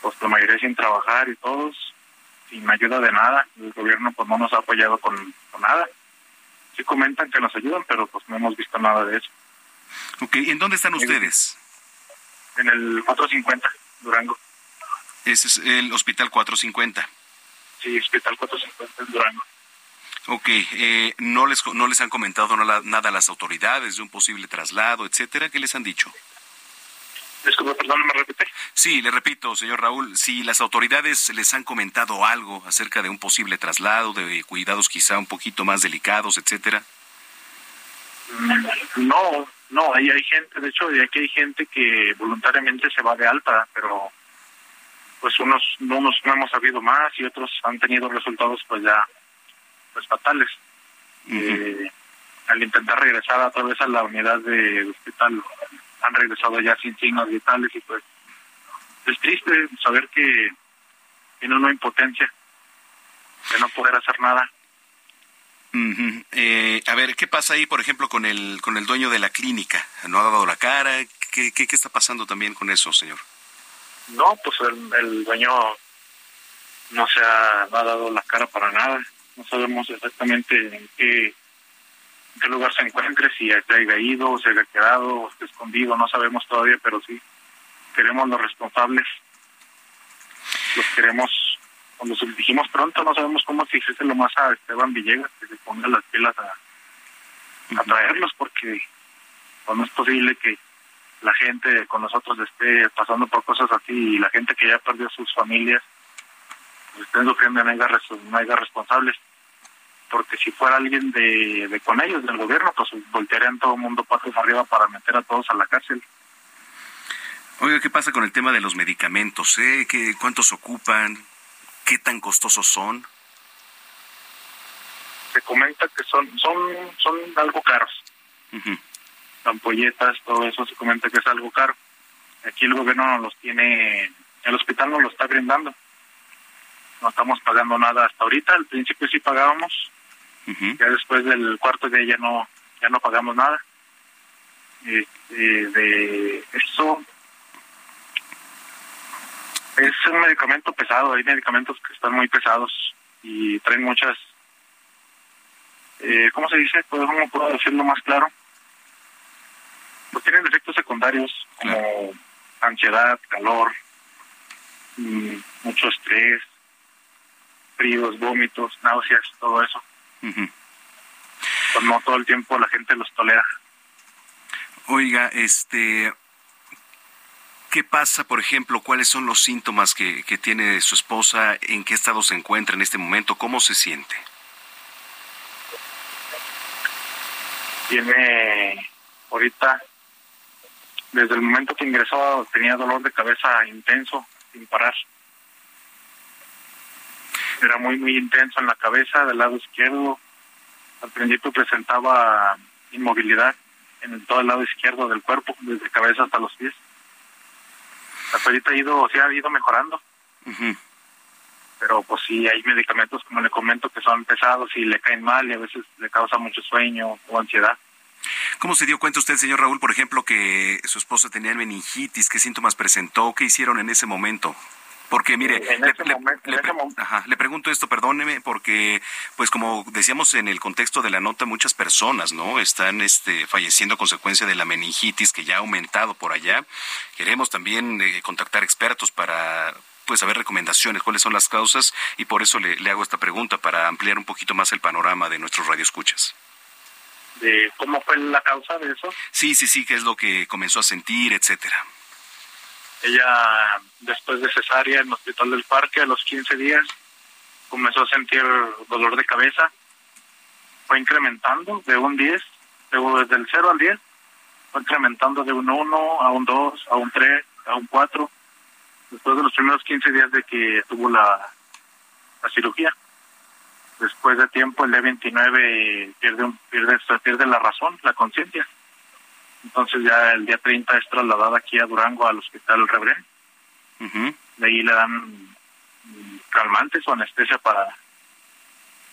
pues la mayoría sin trabajar y todos sin ayuda de nada. El gobierno pues no nos ha apoyado con, con nada. Sí comentan que nos ayudan, pero pues no hemos visto nada de eso. Ok, ¿en dónde están ustedes? En el 450, Durango. Ese es el Hospital 450. Sí, Hospital 450 en Durango. Ok, eh, ¿no, les, ¿no les han comentado nada, nada a las autoridades de un posible traslado, etcétera? ¿Qué les han dicho? Disculpe, perdón, ¿me repite? Sí, le repito, señor Raúl, si las autoridades les han comentado algo acerca de un posible traslado, de cuidados quizá un poquito más delicados, etcétera. No, no, ahí hay gente, de hecho, aquí hay gente que voluntariamente se va de alta, pero pues unos, unos no hemos sabido más y otros han tenido resultados pues ya pues fatales. Uh -huh. eh, al intentar regresar a través a la unidad de hospital han regresado ya sin signos vitales y pues es triste saber que tiene una impotencia de no poder hacer nada. Uh -huh. eh, a ver, ¿qué pasa ahí, por ejemplo, con el con el dueño de la clínica? ¿No ha dado la cara? ¿Qué, qué, qué está pasando también con eso, señor? No, pues el, el dueño no se ha, no ha dado la cara para nada. No sabemos exactamente en qué en qué lugar se encuentre, si se haya ido, o se haya quedado, o esté escondido, no sabemos todavía, pero sí queremos los responsables, los queremos, cuando se los dijimos pronto, no sabemos cómo lo más a Esteban Villegas, que se ponga las pilas a, a traerlos, porque no es posible que la gente con nosotros esté pasando por cosas así y la gente que ya perdió sus familias pues, estén sufriendo no haya responsables porque si fuera alguien de, de con ellos, del gobierno, pues voltearían todo el mundo patos arriba para meter a todos a la cárcel. Oiga, ¿qué pasa con el tema de los medicamentos? Eh? ¿Qué, ¿Cuántos ocupan? ¿Qué tan costosos son? Se comenta que son son son algo caros. Uh -huh. Ampolletas, todo eso se comenta que es algo caro. Aquí el gobierno no los tiene, el hospital no lo está brindando. No estamos pagando nada hasta ahorita. Al principio sí pagábamos, Uh -huh. Ya después del cuarto día ya no ya no pagamos nada. Este, de eso es un medicamento pesado. Hay medicamentos que están muy pesados y traen muchas. Eh, ¿Cómo se dice? ¿Cómo puedo decirlo más claro? Pues tienen efectos secundarios como claro. ansiedad, calor, mm, mucho estrés, fríos, vómitos, náuseas, todo eso. Pues no todo el tiempo la gente los tolera. Oiga, este, ¿qué pasa, por ejemplo? ¿Cuáles son los síntomas que, que tiene su esposa? ¿En qué estado se encuentra en este momento? ¿Cómo se siente? Tiene ahorita, desde el momento que ingresó, tenía dolor de cabeza intenso, sin parar. Era muy, muy intenso en la cabeza, del lado izquierdo. Al principio presentaba inmovilidad en todo el lado izquierdo del cuerpo, desde cabeza hasta los pies. Hasta ahorita ha ido, o sea, ha ido mejorando. Pero pues sí, hay medicamentos, como le comento, que son pesados y le caen mal y a veces le causa mucho sueño o ansiedad. ¿Cómo se dio cuenta usted, señor Raúl, por ejemplo, que su esposa tenía meningitis? ¿Qué síntomas presentó? ¿Qué hicieron en ese momento? Porque mire, le, pregunto esto, perdóneme, porque pues como decíamos en el contexto de la nota, muchas personas, ¿no? Están este, falleciendo a consecuencia de la meningitis que ya ha aumentado por allá. Queremos también eh, contactar expertos para pues saber recomendaciones, cuáles son las causas y por eso le, le hago esta pregunta para ampliar un poquito más el panorama de nuestros radioescuchas de cómo fue la causa de eso. Sí, sí, sí, qué es lo que comenzó a sentir, etcétera. Ella, después de cesárea en el hospital del parque, a los 15 días, comenzó a sentir dolor de cabeza. Fue incrementando de un 10, desde el 0 al 10, fue incrementando de un 1 a un 2, a un 3, a un 4, después de los primeros 15 días de que tuvo la, la cirugía después de tiempo el D29 pierde, un, pierde, pierde la razón, la conciencia. Entonces ya el día 30 es trasladada aquí a Durango al hospital Rebrén. De ahí le dan calmantes o anestesia para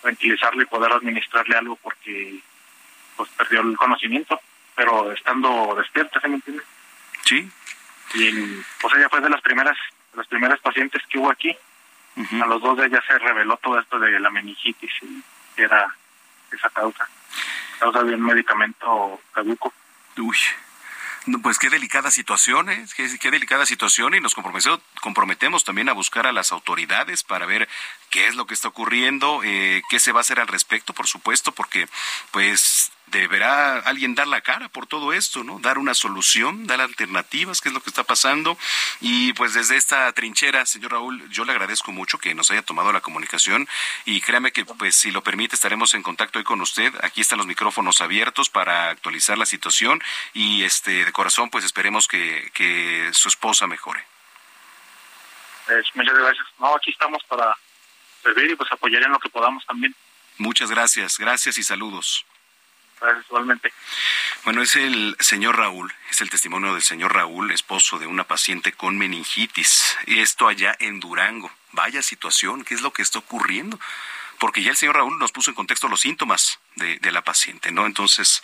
tranquilizarle y poder administrarle algo porque pues perdió el conocimiento, pero estando despierta, ¿se me entiende? Sí. Y pues ella fue de las primeras, de las primeras pacientes que hubo aquí a los dos de ellas se reveló todo esto de la meningitis y era esa causa, causa de un medicamento caduco. Uy. Pues qué delicada situación, ¿eh? qué, delicada situación y nos comprometemos, también a buscar a las autoridades para ver qué es lo que está ocurriendo, eh, qué se va a hacer al respecto, por supuesto, porque pues deberá alguien dar la cara por todo esto, ¿no? Dar una solución, dar alternativas, qué es lo que está pasando. Y pues desde esta trinchera, señor Raúl, yo le agradezco mucho que nos haya tomado la comunicación y créame que pues si lo permite estaremos en contacto hoy con usted. Aquí están los micrófonos abiertos para actualizar la situación y este corazón pues esperemos que, que su esposa mejore. Pues, muchas gracias. No, aquí estamos para servir y pues apoyar en lo que podamos también. Muchas gracias, gracias y saludos. Bueno, es el señor Raúl, es el testimonio del señor Raúl, esposo de una paciente con meningitis. Y esto allá en Durango. Vaya situación, ¿qué es lo que está ocurriendo? Porque ya el señor Raúl nos puso en contexto los síntomas de, la paciente, ¿no? Entonces,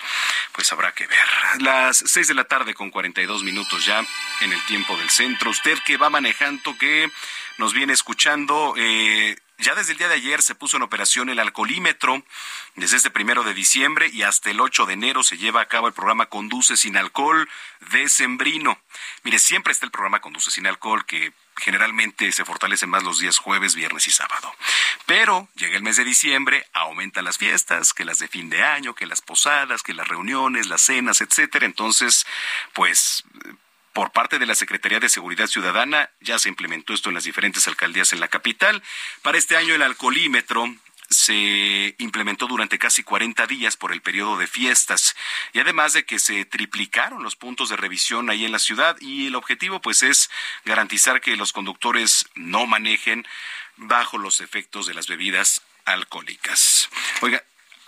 pues habrá que ver. Las seis de la tarde con 42 minutos ya en el tiempo del centro. Usted que va manejando, que nos viene escuchando, eh, ya desde el día de ayer se puso en operación el alcoholímetro. Desde este primero de diciembre y hasta el 8 de enero se lleva a cabo el programa Conduce sin alcohol de Sembrino. Mire, siempre está el programa Conduce sin alcohol que generalmente se fortalece más los días jueves, viernes y sábado. Pero llega el mes de diciembre, aumentan las fiestas, que las de fin de año, que las posadas, que las reuniones, las cenas, etcétera. Entonces, pues por parte de la Secretaría de Seguridad Ciudadana. Ya se implementó esto en las diferentes alcaldías en la capital. Para este año el alcoholímetro se implementó durante casi 40 días por el periodo de fiestas y además de que se triplicaron los puntos de revisión ahí en la ciudad y el objetivo pues es garantizar que los conductores no manejen bajo los efectos de las bebidas alcohólicas. Oiga,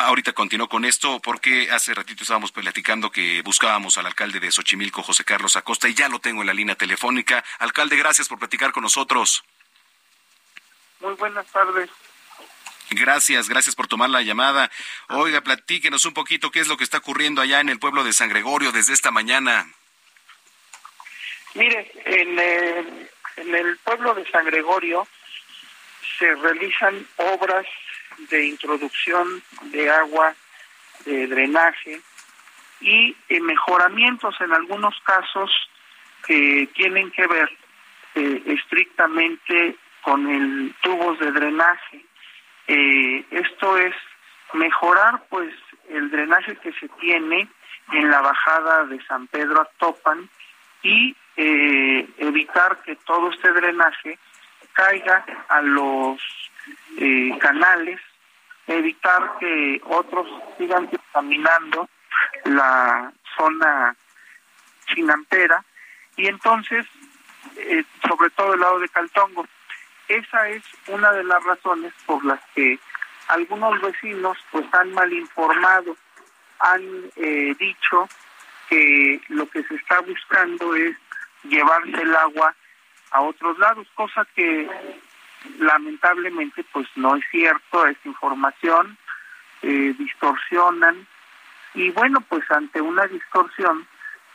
Ahorita continúo con esto porque hace ratito estábamos platicando que buscábamos al alcalde de Xochimilco, José Carlos Acosta, y ya lo tengo en la línea telefónica. Alcalde, gracias por platicar con nosotros. Muy buenas tardes. Gracias, gracias por tomar la llamada. Oiga, platíquenos un poquito qué es lo que está ocurriendo allá en el pueblo de San Gregorio desde esta mañana. Mire, en el, en el pueblo de San Gregorio se realizan obras de introducción de agua, de drenaje y mejoramientos en algunos casos que tienen que ver eh, estrictamente con el tubos de drenaje. Eh, esto es mejorar pues el drenaje que se tiene en la bajada de San Pedro a Topan y eh, evitar que todo este drenaje caiga a los eh, canales, evitar que otros sigan contaminando la zona chinampera y entonces, eh, sobre todo el lado de Caltongo. Esa es una de las razones por las que algunos vecinos pues han mal informado, han eh, dicho que lo que se está buscando es llevarse el agua a otros lados, cosa que lamentablemente pues no es cierto, es información, eh, distorsionan y bueno pues ante una distorsión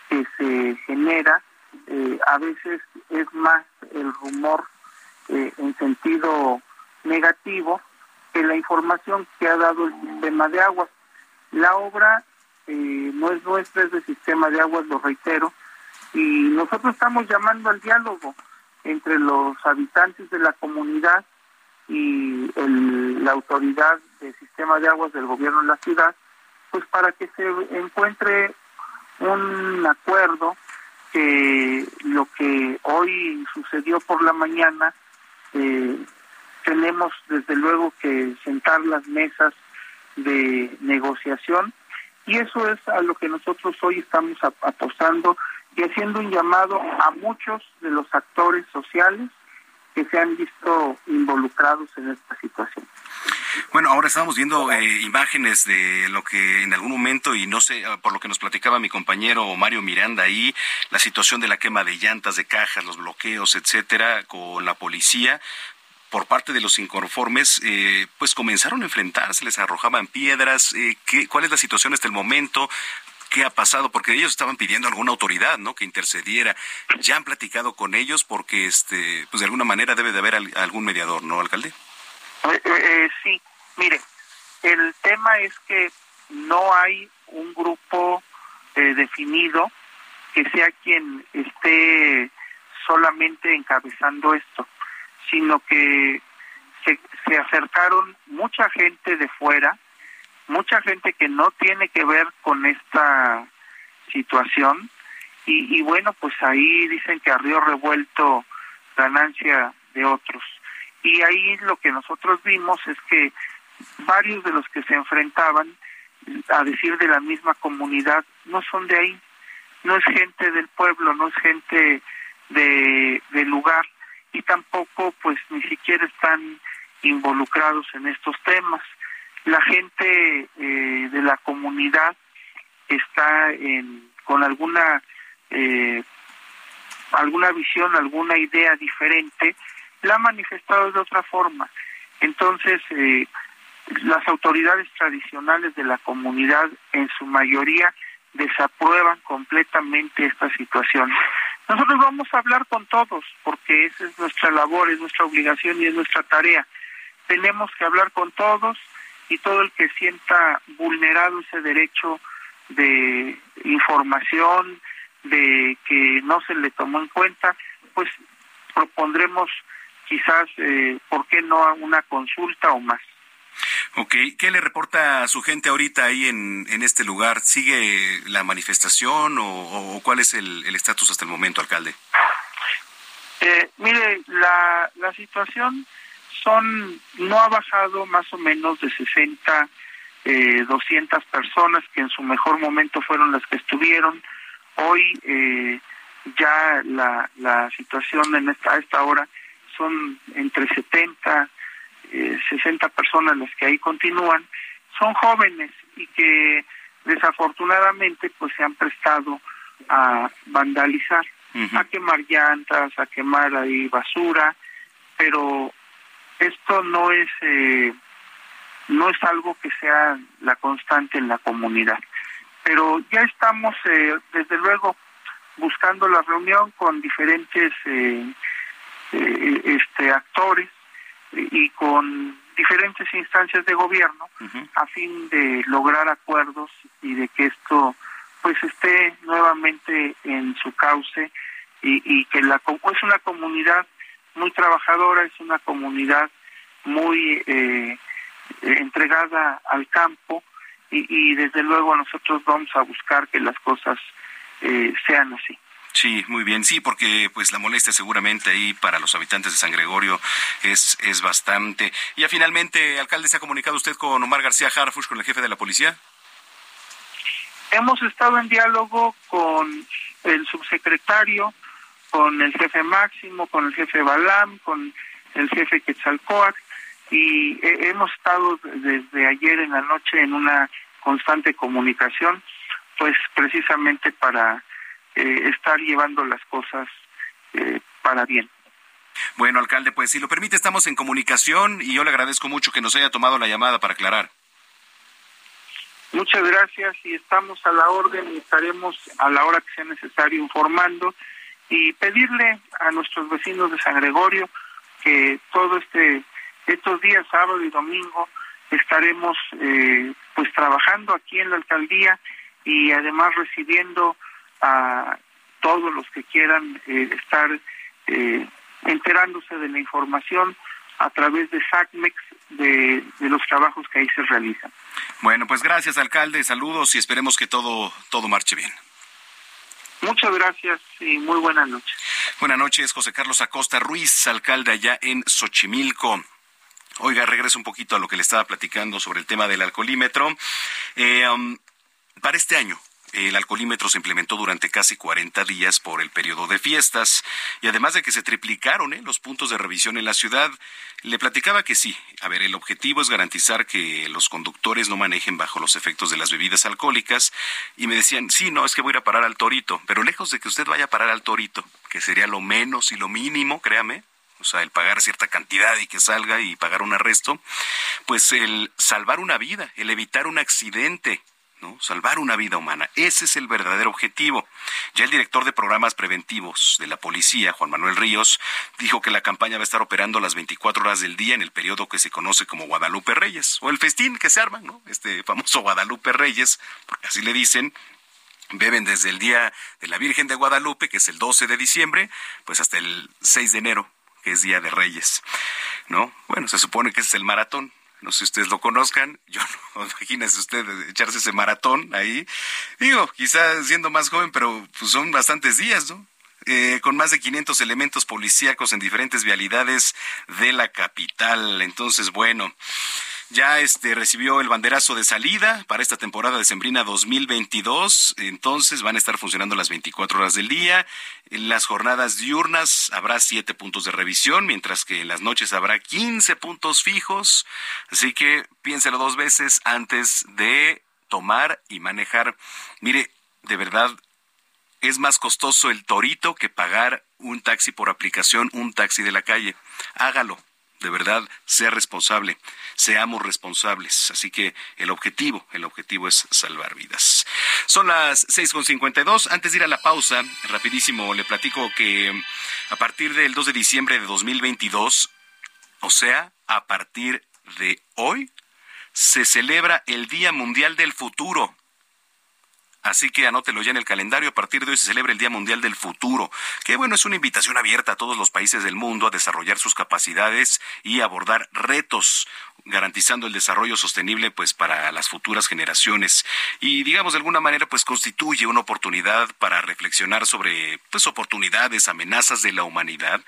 que se genera eh, a veces es más el rumor eh, en sentido negativo que la información que ha dado el sistema de aguas. La obra eh, no es nuestra, es del sistema de aguas, lo reitero, y nosotros estamos llamando al diálogo entre los habitantes de la comunidad y la autoridad del sistema de aguas del gobierno de la ciudad, pues para que se encuentre un acuerdo que lo que hoy sucedió por la mañana eh, tenemos desde luego que sentar las mesas de negociación y eso es a lo que nosotros hoy estamos apostando y haciendo un llamado a muchos de los actores sociales que se han visto involucrados en esta situación. Bueno, ahora estamos viendo eh, imágenes de lo que en algún momento, y no sé, ah, por lo que nos platicaba mi compañero Mario Miranda ahí, la situación de la quema de llantas, de cajas, los bloqueos, etcétera, con la policía por parte de los inconformes, eh, pues comenzaron a enfrentarse, les arrojaban piedras. Eh, ¿qué, ¿Cuál es la situación hasta el momento? ¿Qué ha pasado? Porque ellos estaban pidiendo alguna autoridad, ¿no? Que intercediera. Ya han platicado con ellos porque, este, pues de alguna manera debe de haber algún mediador, ¿no, alcalde? Eh, eh, sí, mire, el tema es que no hay un grupo eh, definido que sea quien esté solamente encabezando esto, sino que se, se acercaron mucha gente de fuera, mucha gente que no tiene que ver con esta situación, y, y bueno, pues ahí dicen que a revuelto ganancia de otros. Y ahí lo que nosotros vimos es que varios de los que se enfrentaban, a decir de la misma comunidad, no son de ahí, no es gente del pueblo, no es gente de del lugar y tampoco pues ni siquiera están involucrados en estos temas. La gente eh, de la comunidad está en, con alguna eh, alguna visión, alguna idea diferente la ha manifestado de otra forma. Entonces, eh, las autoridades tradicionales de la comunidad, en su mayoría, desaprueban completamente esta situación. Nosotros vamos a hablar con todos, porque esa es nuestra labor, es nuestra obligación y es nuestra tarea. Tenemos que hablar con todos y todo el que sienta vulnerado ese derecho de información, de que no se le tomó en cuenta, pues propondremos quizás, eh, ¿por qué no una consulta o más? Ok, ¿qué le reporta a su gente ahorita ahí en, en este lugar? ¿Sigue la manifestación o, cuál es el estatus hasta el momento, alcalde? Eh, mire, la, la situación son, no ha bajado más o menos de 60, eh, 200 personas que en su mejor momento fueron las que estuvieron. Hoy eh, ya la, la situación en esta, a esta hora son entre 70, eh, 60 personas las que ahí continúan, son jóvenes y que desafortunadamente pues se han prestado a vandalizar, a quemar llantas, a quemar ahí basura, pero esto no es eh, no es algo que sea la constante en la comunidad. Pero ya estamos eh, desde luego buscando la reunión con diferentes eh, eh, este actores y con diferentes instancias de gobierno a fin de lograr acuerdos y de que esto pues esté nuevamente en su cauce y, y que la es una comunidad muy trabajadora es una comunidad muy eh, entregada al campo y, desde luego nosotros vamos a buscar que las cosas sean así. Sí, muy bien. Sí, porque pues la molestia seguramente ahí para los habitantes de San Gregorio es, es bastante. Y ya finalmente, alcalde, ¿se ha comunicado usted con Omar García Harfush, con el jefe de la policía? Hemos estado en diálogo con el subsecretario, con el jefe Máximo, con el jefe Balam, con el jefe Quetzalcoatl y hemos estado desde ayer en la noche en una constante comunicación, pues precisamente para eh, estar llevando las cosas eh, para bien. Bueno, alcalde, pues si lo permite, estamos en comunicación y yo le agradezco mucho que nos haya tomado la llamada para aclarar. Muchas gracias y estamos a la orden y estaremos a la hora que sea necesario informando y pedirle a nuestros vecinos de San Gregorio que todo este estos días sábado y domingo estaremos eh, pues trabajando aquí en la alcaldía y además recibiendo a todos los que quieran eh, estar eh, enterándose de la información a través de SACMEX de, de, los trabajos que ahí se realizan. Bueno, pues gracias, alcalde. Saludos y esperemos que todo, todo marche bien. Muchas gracias y muy buenas noches. Buenas noches, José Carlos Acosta Ruiz, alcalde allá en Xochimilco. Oiga, regreso un poquito a lo que le estaba platicando sobre el tema del alcoholímetro. Eh, um, para este año, el alcoholímetro se implementó durante casi 40 días por el periodo de fiestas y además de que se triplicaron ¿eh? los puntos de revisión en la ciudad, le platicaba que sí, a ver, el objetivo es garantizar que los conductores no manejen bajo los efectos de las bebidas alcohólicas y me decían, sí, no, es que voy a ir a parar al torito, pero lejos de que usted vaya a parar al torito, que sería lo menos y lo mínimo, créame, o sea, el pagar cierta cantidad y que salga y pagar un arresto, pues el salvar una vida, el evitar un accidente, ¿no? Salvar una vida humana. Ese es el verdadero objetivo. Ya el director de programas preventivos de la policía, Juan Manuel Ríos, dijo que la campaña va a estar operando las 24 horas del día en el periodo que se conoce como Guadalupe Reyes, o el festín que se arma, ¿no? Este famoso Guadalupe Reyes, porque así le dicen, beben desde el día de la Virgen de Guadalupe, que es el 12 de diciembre, pues hasta el 6 de enero, que es Día de Reyes, ¿no? Bueno, se supone que ese es el maratón, no sé si ustedes lo conozcan, [LAUGHS] yo no, imagínense ustedes echarse ese maratón ahí. Digo, quizás siendo más joven, pero pues son bastantes días, ¿no? Eh, con más de 500 elementos policíacos en diferentes vialidades de la capital. Entonces, bueno, ya este recibió el banderazo de salida para esta temporada de Sembrina 2022. Entonces van a estar funcionando las 24 horas del día. En las jornadas diurnas habrá siete puntos de revisión, mientras que en las noches habrá 15 puntos fijos. Así que piénselo dos veces antes de tomar y manejar. Mire, de verdad, es más costoso el torito que pagar un taxi por aplicación, un taxi de la calle. Hágalo de verdad, sea responsable, seamos responsables. Así que el objetivo, el objetivo es salvar vidas. Son las seis con cincuenta y dos. Antes de ir a la pausa, rapidísimo, le platico que a partir del 2 de diciembre de 2022, o sea, a partir de hoy, se celebra el Día Mundial del Futuro. Así que anótelo ya en el calendario. A partir de hoy se celebra el Día Mundial del Futuro, que bueno, es una invitación abierta a todos los países del mundo a desarrollar sus capacidades y abordar retos garantizando el desarrollo sostenible pues para las futuras generaciones y digamos de alguna manera pues constituye una oportunidad para reflexionar sobre pues oportunidades, amenazas de la humanidad,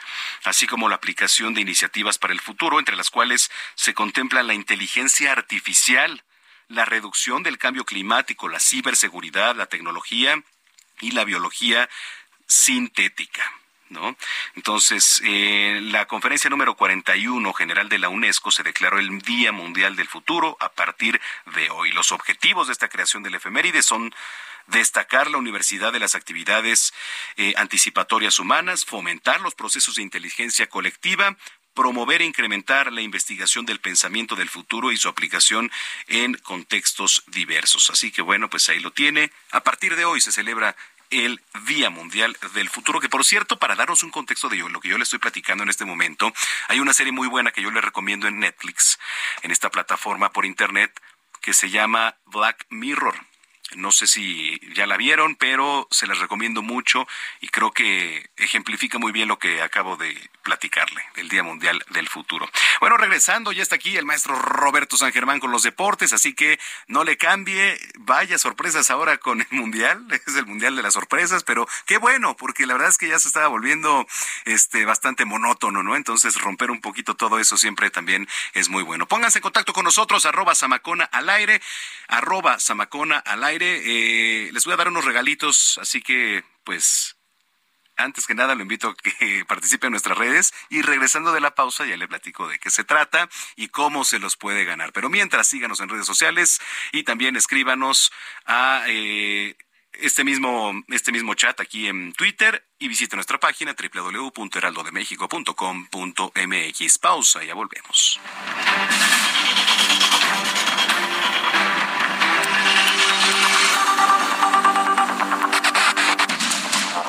así como la aplicación de iniciativas para el futuro entre las cuales se contempla la inteligencia artificial la reducción del cambio climático, la ciberseguridad, la tecnología y la biología sintética. ¿No? Entonces, en la conferencia número 41 general de la UNESCO se declaró el Día Mundial del Futuro a partir de hoy. Los objetivos de esta creación del efeméride son destacar la universidad de las actividades eh, anticipatorias humanas, fomentar los procesos de inteligencia colectiva, promover e incrementar la investigación del pensamiento del futuro y su aplicación en contextos diversos. Así que bueno, pues ahí lo tiene. A partir de hoy se celebra el Día Mundial del Futuro, que por cierto, para darnos un contexto de lo que yo le estoy platicando en este momento, hay una serie muy buena que yo le recomiendo en Netflix, en esta plataforma por internet, que se llama Black Mirror. No sé si ya la vieron, pero se las recomiendo mucho y creo que ejemplifica muy bien lo que acabo de platicarle, el Día Mundial del Futuro. Bueno, regresando, ya está aquí el maestro Roberto San Germán con los deportes, así que no le cambie, vaya sorpresas ahora con el Mundial, [LAUGHS] es el Mundial de las sorpresas, pero qué bueno, porque la verdad es que ya se estaba volviendo este bastante monótono, ¿no? Entonces romper un poquito todo eso siempre también es muy bueno. Pónganse en contacto con nosotros, arroba Samacona al aire, arroba Samacona al aire eh, les voy a dar unos regalitos, así que pues antes que nada lo invito a que [LAUGHS] participe en nuestras redes y regresando de la pausa ya le platico de qué se trata y cómo se los puede ganar. Pero mientras síganos en redes sociales y también escríbanos a eh, este mismo este mismo chat aquí en Twitter y visite nuestra página www.heraldodemexico.com.mx. Pausa, ya volvemos.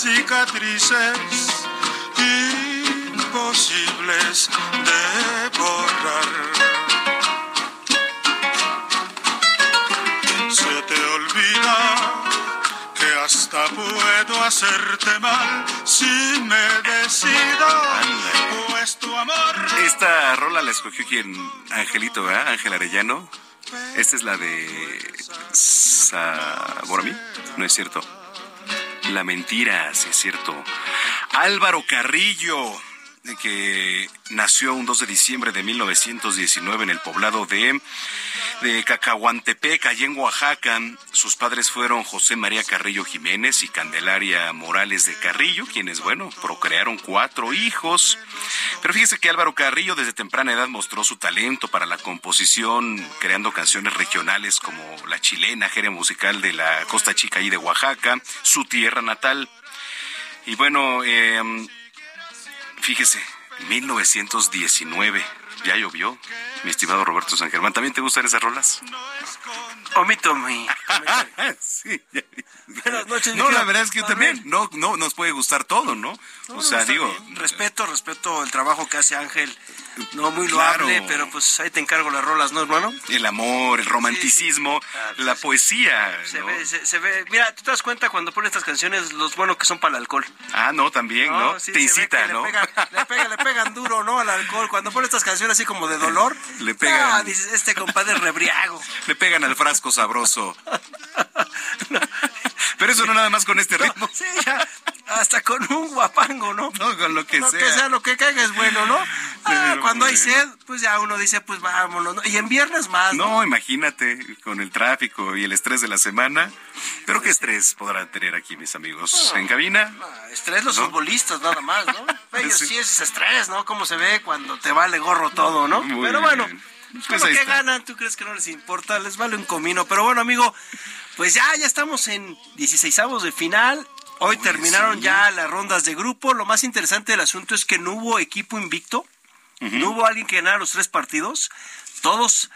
Cicatrices imposibles de borrar. Se te olvida que hasta puedo hacerte mal si me decido, pues tu amor. Esta rola la escogió quien Angelito, ¿verdad? Ángel Arellano. Esta es la de Saborami. No es cierto. La mentira, sí es cierto. Álvaro Carrillo, que nació un 2 de diciembre de 1919 en el poblado de de Cacahuantepec, allá en Oaxaca. Sus padres fueron José María Carrillo Jiménez y Candelaria Morales de Carrillo, quienes, bueno, procrearon cuatro hijos. Pero fíjese que Álvaro Carrillo desde temprana edad mostró su talento para la composición, creando canciones regionales como La Chilena, género musical de la Costa Chica y de Oaxaca, su tierra natal. Y bueno, eh, fíjese, 1919, ya llovió mi estimado Roberto San Germán. ¿También te gustan esas rolas? Omito mi. [LAUGHS] sí. Buenas noches. No, la verdad es que también no, no nos puede gustar todo, ¿no? o sea, digo, respeto, respeto el trabajo que hace Ángel. No muy loable, pero pues ahí te encargo las rolas, ¿no, hermano? El amor, el romanticismo, ah, la pues, poesía. Se, ve, se, ve, mira, tú te das cuenta cuando pones estas canciones los buenos que son para el alcohol. Ah, no, también, ¿no? te incita, ¿no? Le, pega, le, pegan duro, ¿no? Al alcohol. Cuando pones estas canciones así como de dolor, [LAUGHS] le pegan. Ah, dices, este compadre rebriago. le pegan al frasco sabroso. [LAUGHS] [LAUGHS] Pero eso no nada más con este ritmo. sí, ya, hasta con un guapango, ¿no? No, con lo que sea. que sea lo que caiga es bueno, ¿no? Ah, cuando hay sed, pues ya uno dice, pues vámonos. ¿no? Y en viernes más. ¿no? imagínate, con el tráfico y el estrés de la semana. Pero qué estrés podrán tener aquí mis amigos en cabina. estrés los futbolistas nada más, ¿no? [LAUGHS] Ellos sí. es estrés, ¿no? Cómo se ve cuando te vale gorro todo, ¿no? Pero bueno. Pues lo que ganan, ¿tú crees que no les importa? Les vale un comino. Pero bueno, amigo, pues ya, ya estamos en 16 de final. Hoy terminaron ya las rondas de grupo. Lo más interesante del asunto es que no hubo equipo invicto. No hubo alguien que ganara los tres partidos. Todos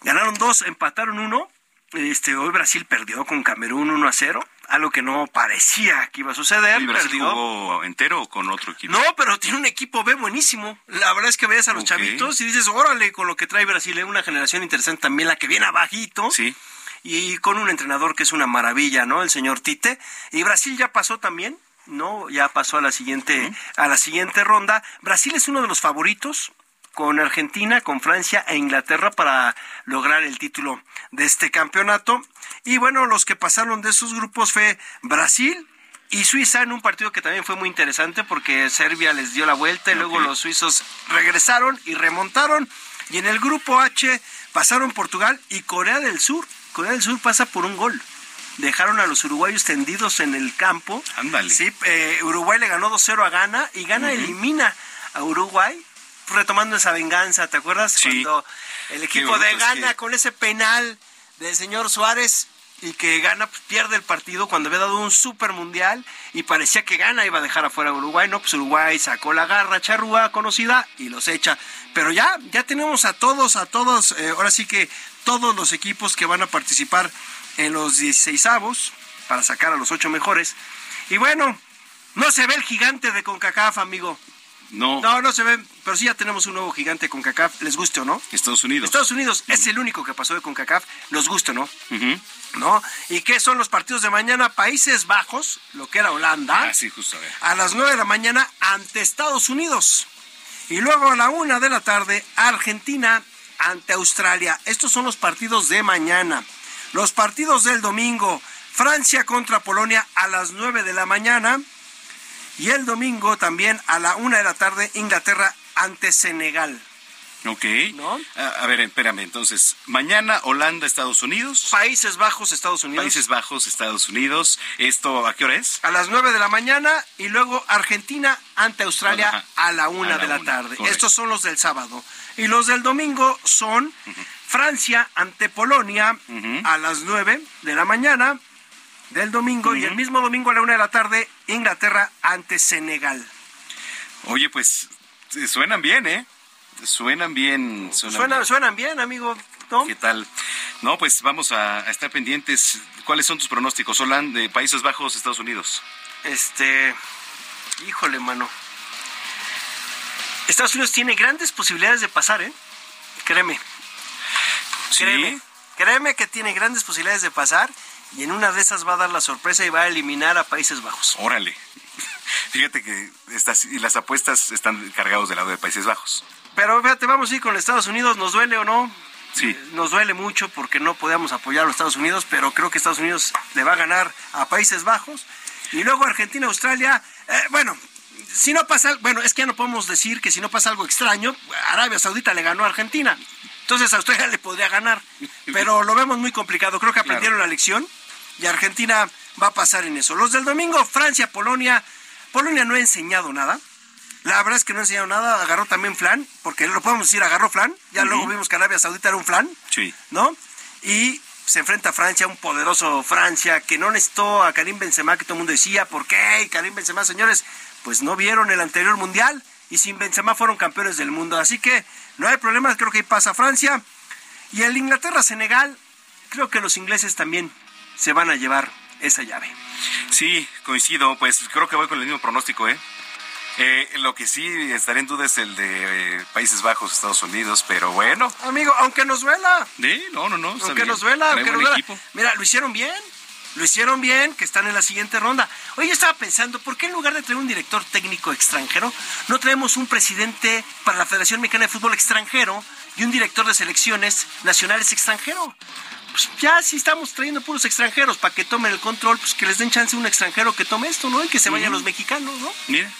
ganaron dos, empataron uno. Este, hoy Brasil perdió con Camerún 1 a 0, algo que no parecía que iba a suceder. ¿Y Brasil jugó entero o con otro equipo? No, pero tiene un equipo B buenísimo. La verdad es que ves a los chavitos y dices, órale, con lo que trae Brasil, es una generación interesante también, la que viene abajito. Sí y con un entrenador que es una maravilla, ¿no? El señor Tite. Y Brasil ya pasó también, ¿no? Ya pasó a la siguiente, a la siguiente ronda. Brasil es uno de los favoritos con Argentina, con Francia e Inglaterra para lograr el título de este campeonato. Y bueno, los que pasaron de esos grupos fue Brasil, y Suiza en un partido que también fue muy interesante porque Serbia les dio la vuelta y luego los suizos regresaron y remontaron. Y en el grupo H pasaron Portugal y Corea del Sur. Corea del Sur pasa por un gol. Dejaron a los uruguayos tendidos en el campo. Ándale. Sí, eh, Uruguay le ganó 2-0 a Ghana y Ghana elimina a Uruguay retomando esa venganza. ¿Te acuerdas? Cuando el equipo de Ghana con ese penal del señor Suárez y que gana pues, pierde el partido cuando había dado un super mundial y parecía que gana iba a dejar afuera a Uruguay, no, pues Uruguay sacó la garra charrúa conocida y los echa. Pero ya, ya tenemos a todos, a todos, eh, ahora sí que todos los equipos que van a participar en los 16 avos para sacar a los ocho mejores. Y bueno, no se ve el gigante de CONCACAF, amigo. No. No, no se ve, pero sí ya tenemos un nuevo gigante con CACAF, les guste o no. Estados Unidos. Estados Unidos es el único que pasó de CONCACAF, nos guste o no. ¿No? ¿Y qué son los partidos de mañana? Países Bajos, lo que era Holanda. Ah, sí, justo a las 9 de la mañana ante Estados Unidos. Y luego a la 1 de la tarde, Argentina ante Australia. Estos son los partidos de mañana. Los partidos del domingo, Francia contra Polonia a las 9 de la mañana. Y el domingo también a la una de la tarde, Inglaterra ante Senegal. Ok. ¿No? A, a, ver, espérame. Entonces, mañana Holanda, Estados Unidos. Países Bajos, Estados Unidos. Países Bajos, Estados Unidos. ¿Esto a qué hora es? A las nueve de la mañana y luego Argentina ante Australia Ajá. a la una a la de la una. tarde. Correcto. Estos son los del sábado. Y los del domingo son. Francia ante Polonia uh -huh. a las nueve de la mañana del domingo uh -huh. y el mismo domingo a la una de la tarde Inglaterra ante Senegal. Oye, pues suenan bien, ¿eh? Suenan bien. Suenan, Suena, bien. suenan bien, amigo. ¿no? ¿Qué tal? No, pues vamos a, a, estar pendientes. ¿Cuáles son tus pronósticos, Holanda, de Países Bajos, Estados Unidos? Este, híjole, mano. Estados Unidos tiene grandes posibilidades de pasar, ¿eh? Créeme. ¿Sí? Créeme. Créeme que tiene grandes posibilidades de pasar y en una de esas va a dar la sorpresa y va a eliminar a Países Bajos. Órale. [LAUGHS] Fíjate que estas, y las apuestas están cargados del lado de Países Bajos. Pero fíjate, vamos a ir con Estados Unidos, ¿nos duele o no? Sí. Eh, nos duele mucho porque no podemos apoyar a los Estados Unidos, pero creo que Estados Unidos le va a ganar a Países Bajos. Y luego Argentina, Australia, eh, bueno, si no pasa, bueno, es que ya no podemos decir que si no pasa algo extraño, Arabia Saudita le ganó a Argentina. Entonces Australia [LAUGHS] le podría ganar, pero lo vemos muy complicado. Creo que aprendieron claro. la lección y Argentina va a pasar en eso. Los del domingo, Francia, Polonia. Polonia no ha enseñado nada. La verdad es que no ha enseñado nada. Agarró también flan, porque lo podemos decir, agarró flan. Ya uh -huh. luego vimos que Arabia Saudita era un flan. Sí. ¿No? Y se enfrenta a Francia, un poderoso Francia, que no necesitó a Karim Benzema, que todo el mundo decía, ¿por qué? Y Karim Benzema, señores, pues no vieron el anterior mundial y sin Benzema fueron campeones del mundo. Así que no hay problema, creo que ahí pasa Francia. Y el Inglaterra-Senegal, creo que los ingleses también se van a llevar esa llave. Sí, coincido, pues creo que voy con el mismo pronóstico, ¿eh? Eh, lo que sí estaré en duda es el de eh, Países Bajos, Estados Unidos, pero bueno. Amigo, aunque nos duela. Sí, no, no, no. Aunque bien. nos duela, aunque nos duela. Mira, lo hicieron bien. Lo hicieron bien, que están en la siguiente ronda. Oye, yo estaba pensando, ¿por qué en lugar de traer un director técnico extranjero, no traemos un presidente para la Federación Mexicana de Fútbol extranjero y un director de selecciones nacionales extranjero? Pues ya si estamos trayendo puros extranjeros para que tomen el control, pues que les den chance a un extranjero que tome esto, ¿no? Y que se vayan uh -huh. los mexicanos, ¿no? Mira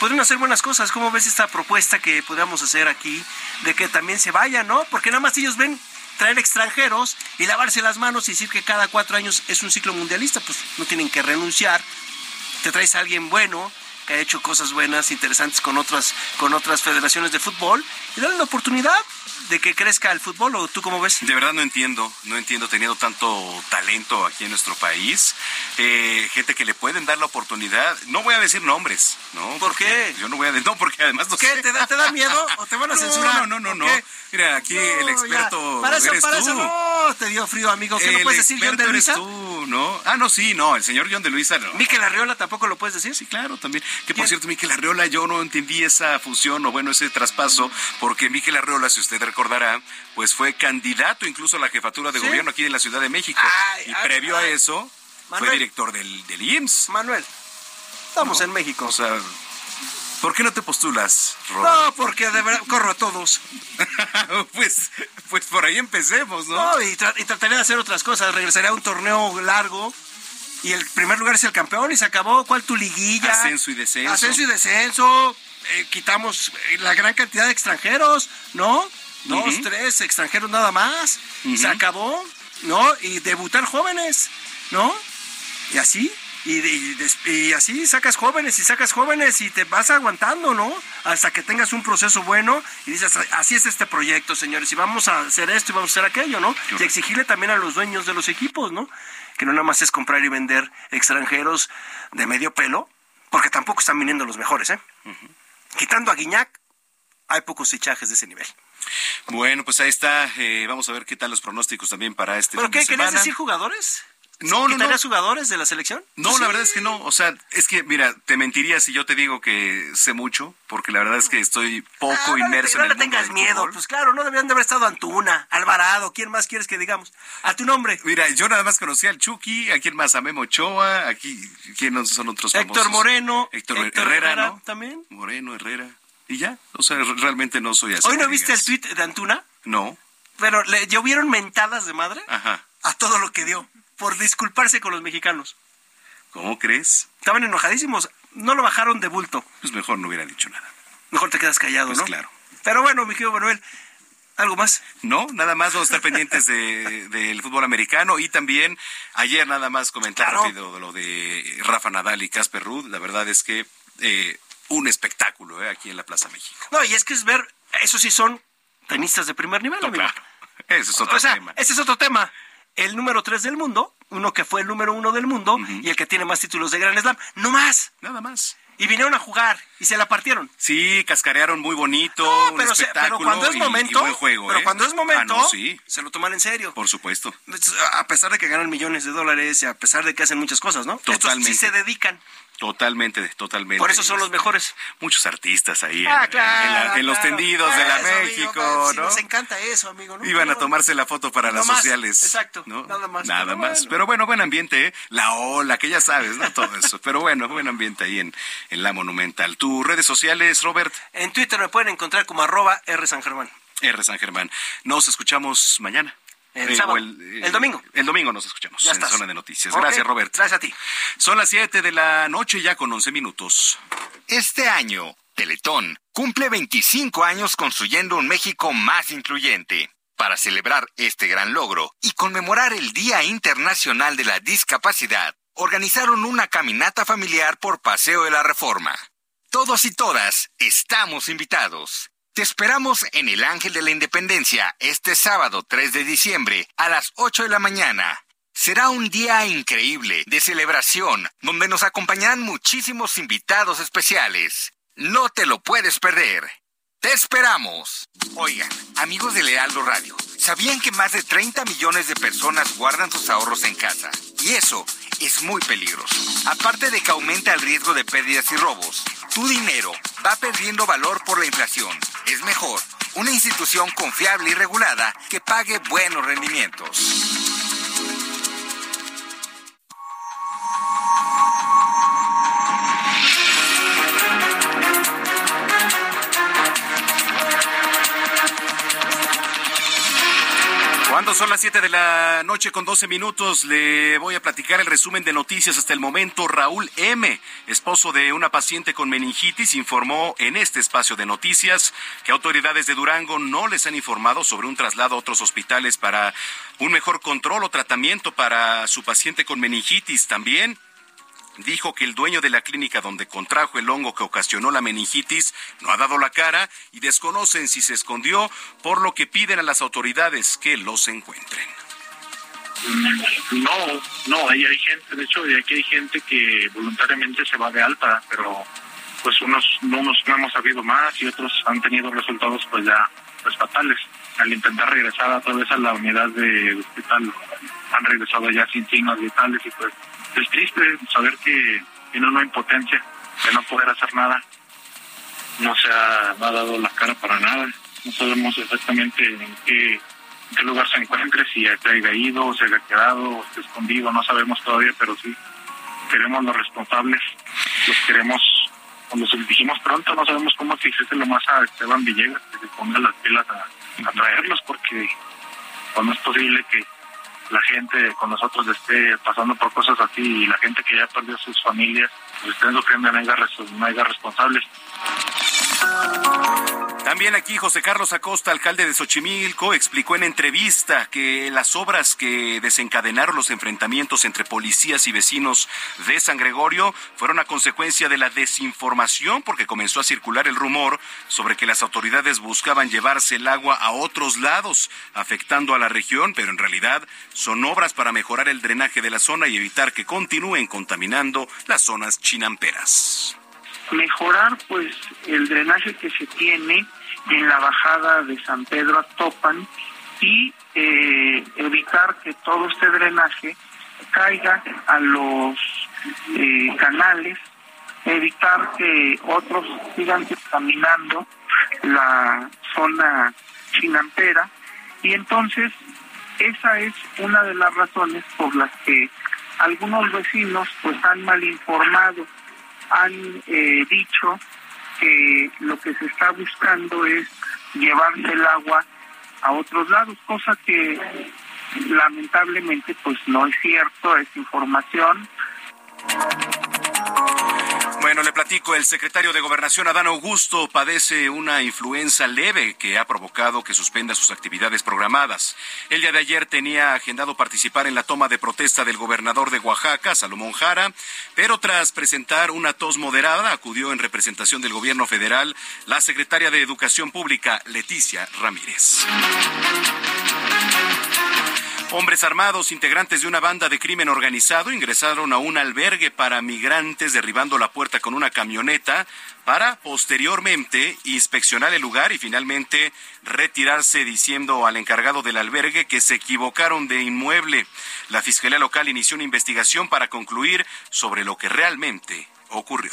podrían hacer buenas cosas. ¿Cómo ves esta propuesta que podríamos hacer aquí de que también se vayan, no? Porque nada más ellos ven traer extranjeros y lavarse las manos y decir que cada cuatro años es un ciclo mundialista, pues no tienen que renunciar. Te traes a alguien bueno que ha hecho cosas buenas, interesantes con otras, con otras federaciones de fútbol y darle la oportunidad de que crezca el fútbol o tú cómo ves? De verdad no entiendo, no entiendo teniendo tanto talento aquí en nuestro país, eh, gente que le pueden dar la oportunidad, no voy a decir nombres, ¿no? ¿Por porque qué? Yo no voy a decir, no, porque además no ¿Qué? sé. ¿Te da, ¿Te da miedo [LAUGHS] o te van a no, censurar? No, no, no, no. Mira, aquí no, el experto ya. Para eso, eres para tú. eso no, te dio frío, amigo. ¿Qué el no puedes decir John de Luisa? tú, ¿no? Ah, no, sí, no, el señor John de Luisa no. Miquel Arriola tampoco lo puedes decir. Sí, claro, también. Que por cierto, Miquel Arriola, yo no entendí esa fusión o bueno, ese traspaso, porque Miquel Arriola, si usted recordará, pues fue candidato incluso a la jefatura de ¿Sí? gobierno aquí en la Ciudad de México. Ay, y ay, previo ay. a eso, Manuel, fue director del, del IMSS. Manuel, estamos ¿No? en México. O sea, ¿por qué no te postulas, Robert? No, porque de verdad corro a todos. [LAUGHS] pues, pues por ahí empecemos, ¿no? No, y, tra y, trataría de hacer otras cosas. Regresaría a un torneo largo y el primer lugar es el campeón y se acabó. ¿Cuál tu liguilla? Ascenso y descenso. Ascenso y descenso. Eh, quitamos eh, la gran cantidad de extranjeros, ¿no? Dos, tres extranjeros nada más. Se acabó, ¿no? Y debutar jóvenes, ¿no? Y así. Y, y, así sacas jóvenes y sacas jóvenes y te vas aguantando, ¿no? Hasta que tengas un proceso bueno y dices, así es este proyecto, señores, y vamos a hacer esto y vamos a hacer aquello, ¿no? Y exigirle también a los dueños de los equipos, ¿no? Que no nada más es comprar y vender extranjeros de medio pelo, porque tampoco están viniendo los mejores, ¿eh? Quitando a Guiñac, hay pocos fichajes de ese nivel. Bueno, pues ahí está. Eh, vamos a ver qué tal los pronósticos también para este ¿Pero qué? ¿Querías decir jugadores? No, no, no. jugadores de la selección? No, la verdad es que no. O sea, es que, mira, te mentiría si yo te digo que sé mucho, porque la verdad es que estoy poco ah, inmerso en el No le tengas miedo. Pues claro, no deberían de haber estado Antuna, Alvarado. ¿Quién más quieres que digamos? A tu nombre. Mira, yo nada más conocí al Chucky, a quién más, a Memo Ochoa, aquí, ¿quién son otros famosos? Héctor Moreno. Héctor, Herrera, ¿no? También. Moreno, Herrera. Y ya, o sea, realmente no soy así. ¿Hoy no viste el tweet de Antuna? No. Pero le llovieron mentadas de madre Ajá. a todo lo que dio por disculparse con los mexicanos. ¿Cómo crees? Estaban enojadísimos. No lo bajaron de bulto. Pues mejor no hubiera dicho nada. Mejor te quedas callado, pues ¿no? claro. Pero bueno, mi querido Manuel, ¿algo más? No, nada más vamos a estar pendientes del de, fútbol americano y también ayer nada más comentar rápido lo de Rafa Nadal y Casper Ruud. La verdad es que eh, un espectáculo eh, aquí en la Plaza México. No, y es que es ver, eso sí son tenistas de primer nivel, amigo. Claro. Ese es otro o sea, tema. Ese es otro tema el número 3 del mundo, uno que fue el número uno del mundo y el que tiene más títulos de Grand Slam. No más. Nada más. Y vinieron a jugar y se la partieron. Sí, cascarearon muy bonito, un pero, espectáculo pero cuando es momento, y, buen juego, pero ¿eh? cuando es momento, Ah, no, sí. se lo toman en serio. Por supuesto. A pesar de que ganan millones de dólares y a pesar de que hacen muchas cosas, ¿no? Totalmente. Estos sí se dedican. Totalmente, totalmente. Por eso son los mejores. Muchos artistas ahí Ah, en, claro, en la- en los claro. tendidos de la Eso, México, ¿no? Nos encanta eso, amigo. ¿no? Iban a tomarse la foto para las más, sociales. exacto, ¿no? nada más, Nada pero más. bueno. Pero bueno, buen ambiente, ¿eh? La ola, que ya sabes, ¿no? Todo eso. Pero bueno, buen ambiente ahí en, en la Monumental. ¿Tus redes sociales, Robert? En Twitter me pueden encontrar como arroba R San Germán. R. San Germán. Nos escuchamos mañana. El Eh, sábado. o El domingo. El domingo nos escuchamos Ya en estás. Zona de Noticias. Gracias, Robert. Gracias a ti. Son las 7 de la noche ya con 11 minutos. Este año, Teletón cumple 25 años construyendo un México más incluyente. Para celebrar este gran logro y conmemorar el Día Internacional de la Discapacidad, organizaron una caminata familiar por Paseo de la Reforma. Todos y todas estamos invitados. Te esperamos en el Ángel de la Independencia este sábado 3 de diciembre a las 8 de la mañana. Será un día increíble de celebración donde nos acompañarán muchísimos invitados especiales. No te lo puedes perder. Te esperamos. Oigan, amigos de Lealdo Radio, ¿sabían que más de 30 millones de personas guardan sus ahorros en casa? Y eso es muy peligroso. Aparte de que aumenta el riesgo de pérdidas y robos, tu dinero va perdiendo valor por la inflación. Es mejor una institución confiable y regulada que pague buenos rendimientos. Cuando son las 7 de la noche con 12 minutos, le voy a platicar el resumen de noticias hasta el momento. Raúl M., esposo de una paciente con meningitis, informó en este espacio de noticias que autoridades de Durango no les han informado sobre un traslado a otros hospitales para un mejor control o tratamiento para su paciente con meningitis. También dijo que el dueño de la clínica donde contrajo el hongo que ocasionó la meningitis no ha dado la cara y desconocen si se escondió, por lo que piden a las autoridades que los encuentren. No, no, ahí hay gente, de hecho, aquí hay gente que voluntariamente se va de alta, pero pues unos, unos no hemos sabido más y otros han tenido resultados pues ya pues fatales. Al intentar regresar otra vez a la unidad de hospital, han regresado ya sin signos vitales y pues es triste saber que tiene una impotencia de no poder hacer nada. No se ha, dado la cara para nada. No sabemos exactamente en qué, lugar se encuentre, si se haya ido, o se haya quedado, o esté escondido, no sabemos todavía, pero sí queremos los responsables, los queremos, cuando se dijimos pronto, no sabemos cómo exigirse lo más a Esteban Villegas, que se ponga las pilas a, a traerlos, porque no es posible que la gente con nosotros esté pasando por cosas así y la gente que ya perdió sus familias, pues estén sufriendo no haya responsables. También aquí José Carlos Acosta, alcalde de Xochimilco, explicó en entrevista que las obras que desencadenaron los enfrentamientos entre policías y vecinos de San Gregorio fueron a consecuencia de la desinformación porque comenzó a circular el rumor sobre que las autoridades buscaban llevarse el agua a otros lados, afectando a la región, pero en realidad son obras para mejorar el drenaje de la zona y evitar que continúen contaminando las zonas chinamperas mejorar pues el drenaje que se tiene en la bajada de San Pedro a Topan y eh, evitar que todo este drenaje caiga a los eh, canales, evitar que otros sigan contaminando la zona chinampera. Y entonces esa es una de las razones por las que algunos vecinos pues han mal informado han eh, dicho que lo que se está buscando es llevarse el agua a otros lados, cosa que lamentablemente pues no es cierto, es información. Bueno, le platico, el secretario de Gobernación, Adán Augusto, padece una influenza leve que ha provocado que suspenda sus actividades programadas. El día de ayer tenía agendado participar en la toma de protesta del gobernador de Oaxaca, Salomón Jara, pero tras presentar una tos moderada, acudió en representación del gobierno federal la secretaria de Educación Pública, Leticia Ramírez. Hombres armados, integrantes de una banda de crimen organizado, ingresaron a un albergue para migrantes derribando la puerta con una camioneta para posteriormente inspeccionar el lugar y finalmente retirarse diciendo al encargado del albergue que se equivocaron de inmueble. La Fiscalía Local inició una investigación para concluir sobre lo que realmente ocurrió.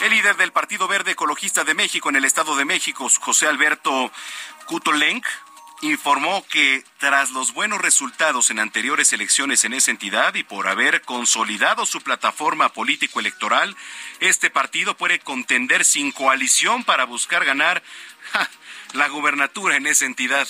El líder del Partido Verde Ecologista de México en el Estado de México, José Alberto Kutolenk, informó que tras los buenos resultados en anteriores elecciones en esa entidad y por haber consolidado su plataforma político-electoral, este partido puede contender sin coalición para buscar ganar la gubernatura en esa entidad.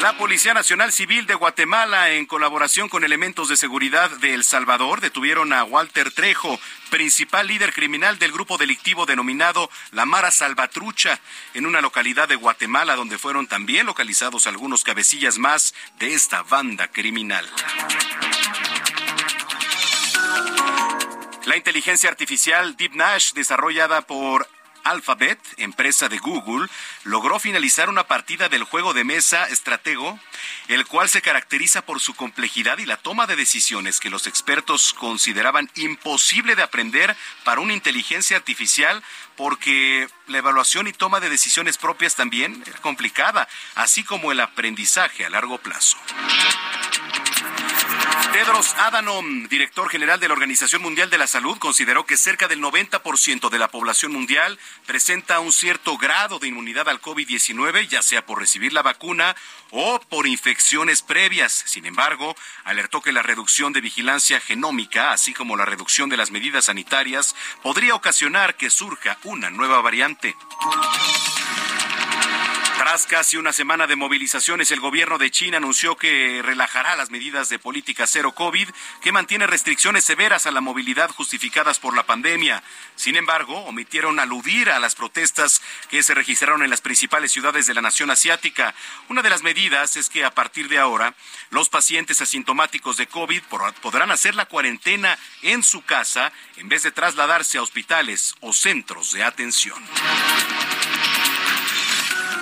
La Policía Nacional Civil de Guatemala, en colaboración con elementos de seguridad de El Salvador, detuvieron a Walter Trejo, principal líder criminal del grupo delictivo denominado La Mara Salvatrucha, en una localidad de Guatemala donde fueron también localizados algunos cabecillas más de esta banda criminal. La inteligencia artificial Deep Nash, desarrollada por Alphabet, empresa de Google, logró finalizar una partida del juego de mesa Estratego, el cual se caracteriza por su complejidad y la toma de decisiones que los expertos consideraban imposible de aprender para una inteligencia artificial porque la evaluación y toma de decisiones propias también es complicada, así como el aprendizaje a largo plazo. Tedros Adhanom, director general de la Organización Mundial de la Salud, consideró que cerca del 90% de la población mundial presenta un cierto grado de inmunidad al COVID-19, ya sea por recibir la vacuna o por infecciones previas. Sin embargo, alertó que la reducción de vigilancia genómica, así como la reducción de las medidas sanitarias, podría ocasionar que surja una nueva variante. Casi una semana de movilizaciones, el gobierno de China anunció que relajará las medidas de política cero COVID, que mantiene restricciones severas a la movilidad justificadas por la pandemia. Sin embargo, omitieron aludir a las protestas que se registraron en las principales ciudades de la nación asiática. Una de las medidas es que a partir de ahora, los pacientes asintomáticos de COVID podrán hacer la cuarentena en su casa en vez de trasladarse a hospitales o centros de atención.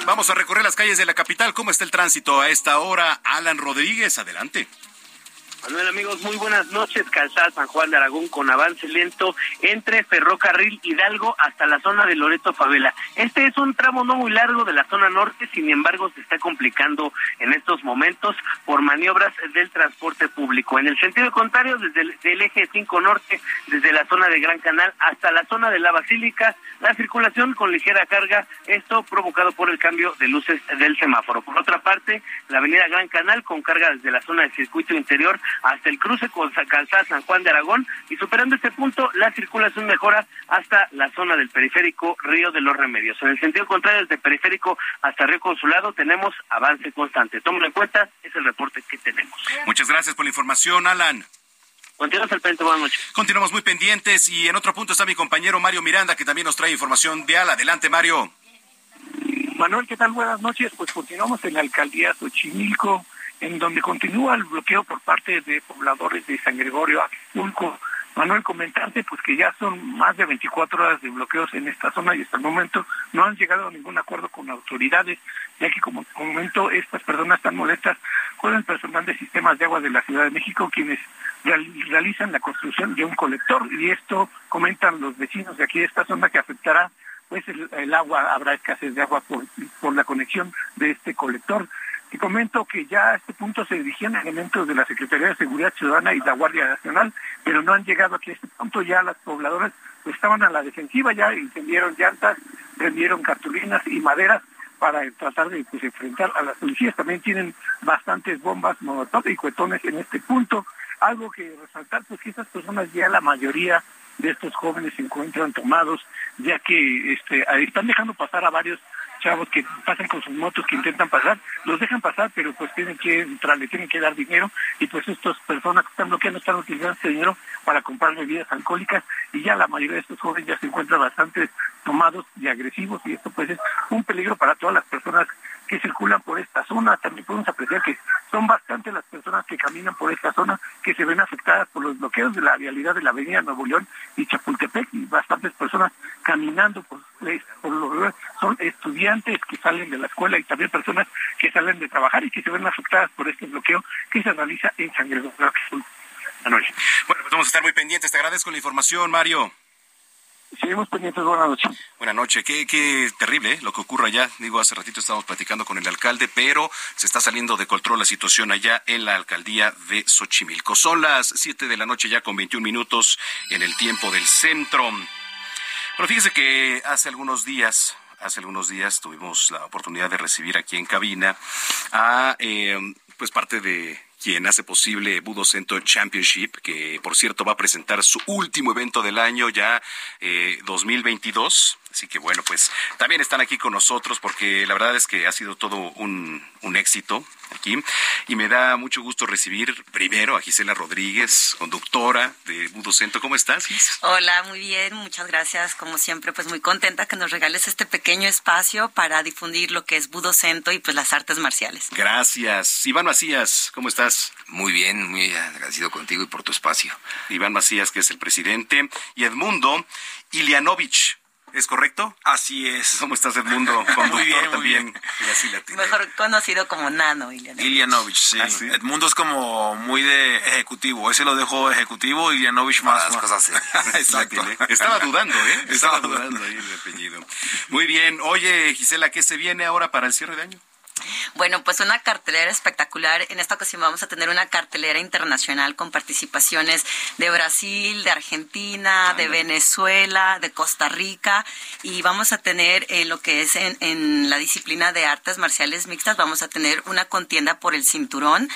Vamos a recorrer las calles de la capital. ¿Cómo está el tránsito a esta hora? Alan Rodríguez, adelante. Manuel, amigos, muy buenas noches. Calzada San Juan de Aragón con avance lento entre Ferrocarril Hidalgo hasta la zona de Loreto Favela. Este es un tramo no muy largo de la zona norte, sin embargo, se está complicando en estos momentos por maniobras del transporte público. En el sentido contrario, desde el eje 5 norte, desde la zona de Gran Canal hasta la zona de la Basílica, la circulación con ligera carga, esto provocado por el cambio de luces del semáforo. Por otra parte, la avenida Gran Canal con carga desde la zona del circuito interior hasta el cruce con Calzada San Juan de Aragón y superando este punto la circulación mejora hasta la zona del periférico Río de los Remedios. En el sentido contrario, desde periférico hasta Río Consulado tenemos avance constante. Tómalo en cuenta, es el reporte que tenemos. Muchas gracias por la información, Alan. Continuamos al pendiente, buenas noches. Continuamos muy pendientes y en otro punto está mi compañero Mario Miranda que también nos trae información vial. Adelante, Mario. Manuel, ¿qué tal? Buenas noches. Pues continuamos en la alcaldía Xochimilco, en donde continúa el bloqueo por parte de pobladores de San Gregorio, Acapulco. Manuel, comentarte pues que ya son más de 24 horas de bloqueos en esta zona y hasta el momento no han llegado a ningún acuerdo con autoridades, ya que como comento, estas personas están molestas con el personal de sistemas de agua de la Ciudad de México, quienes realizan la construcción de un colector y esto comentan los vecinos de aquí de esta zona que afectará pues el, agua, habrá escasez de agua por, por la conexión de este colector. Y comento que ya a este punto se dirigían elementos de la Secretaría de Seguridad Ciudadana y la Guardia Nacional, pero no han llegado aquí a este punto. Ya las pobladoras estaban a la defensiva, ya encendieron llantas, prendieron cartulinas y maderas para tratar de pues, enfrentar a las policías. También tienen bastantes bombas, molotov y cuetones en este punto. Algo que resaltar, pues que estas personas ya la mayoría de estos jóvenes se encuentran tomados, ya que este, están dejando pasar a varios que pasan con sus motos, que intentan pasar, los dejan pasar, pero pues tienen que entrar, le tienen que dar dinero y pues estas personas que están bloqueando están utilizando ese dinero para comprar bebidas alcohólicas y ya la mayoría de estos jóvenes ya se encuentran bastante tomados y agresivos y esto pues es un peligro para todas las personas que circulan por esta zona. También podemos apreciar que son bastante las personas que caminan por esta zona que se ven afectadas por los bloqueos de la vialidad de la avenida Nuevo León y Chapultepec y bastantes personas caminando por, por lo son estudiantes que salen de la escuela y también personas que salen de trabajar y que se ven afectadas por este bloqueo que se realiza en San Gregorio. Bueno, pues vamos a estar muy pendientes. Te agradezco la información, Mario. Seguimos pendientes, buenas noches. Buenas noches, qué, qué terrible ¿eh? lo que ocurre allá. Digo, hace ratito estábamos platicando con el alcalde, pero se está saliendo de control la situación allá en la alcaldía de Xochimilco. Son las 7 de la noche ya con 21 minutos en el tiempo del centro. Pero fíjese que hace algunos días, hace algunos días tuvimos la oportunidad de recibir aquí en cabina a eh, pues parte de quien hace posible Budo Center Championship, que por cierto va a presentar su último evento del año ya eh, 2022. Así que bueno, pues también están aquí con nosotros porque la verdad es que ha sido todo un, éxito aquí. Y me da mucho gusto recibir primero a Gisela Rodríguez, conductora de Budocento. ¿Cómo estás, Gis? Hola, muy bien, muchas gracias. Como siempre, pues muy contenta que nos regales este pequeño espacio para difundir lo que es Budocento y pues las artes marciales. Gracias. Iván Macías, ¿cómo estás? Muy bien, muy agradecido contigo y por tu espacio. Iván Macías, que es el presidente, y Edmundo Ilianovich ¿Es correcto? Así es. ¿Cómo estás, Edmundo? [LAUGHS] muy bien, también. Mejor conocido como Nano, Ilianovich. Ilianovich, sí. ¿Ah, Edmundo es como muy de ejecutivo. Ese lo dejó ejecutivo y Ilianovich más. Las cosas [LAUGHS] Exacto. Estaba dudando, ¿eh? Estaba dudando ahí el apellido. Muy bien. Oye, Gisela, ¿qué se viene ahora para el cierre de año? Bueno, pues una cartelera espectacular. En esta ocasión vamos a tener una cartelera internacional con participaciones de Brasil, de Argentina, de Venezuela, de Costa Rica. Y vamos a tener en lo que es en, la disciplina de artes marciales mixtas, vamos a tener una contienda por el cinturón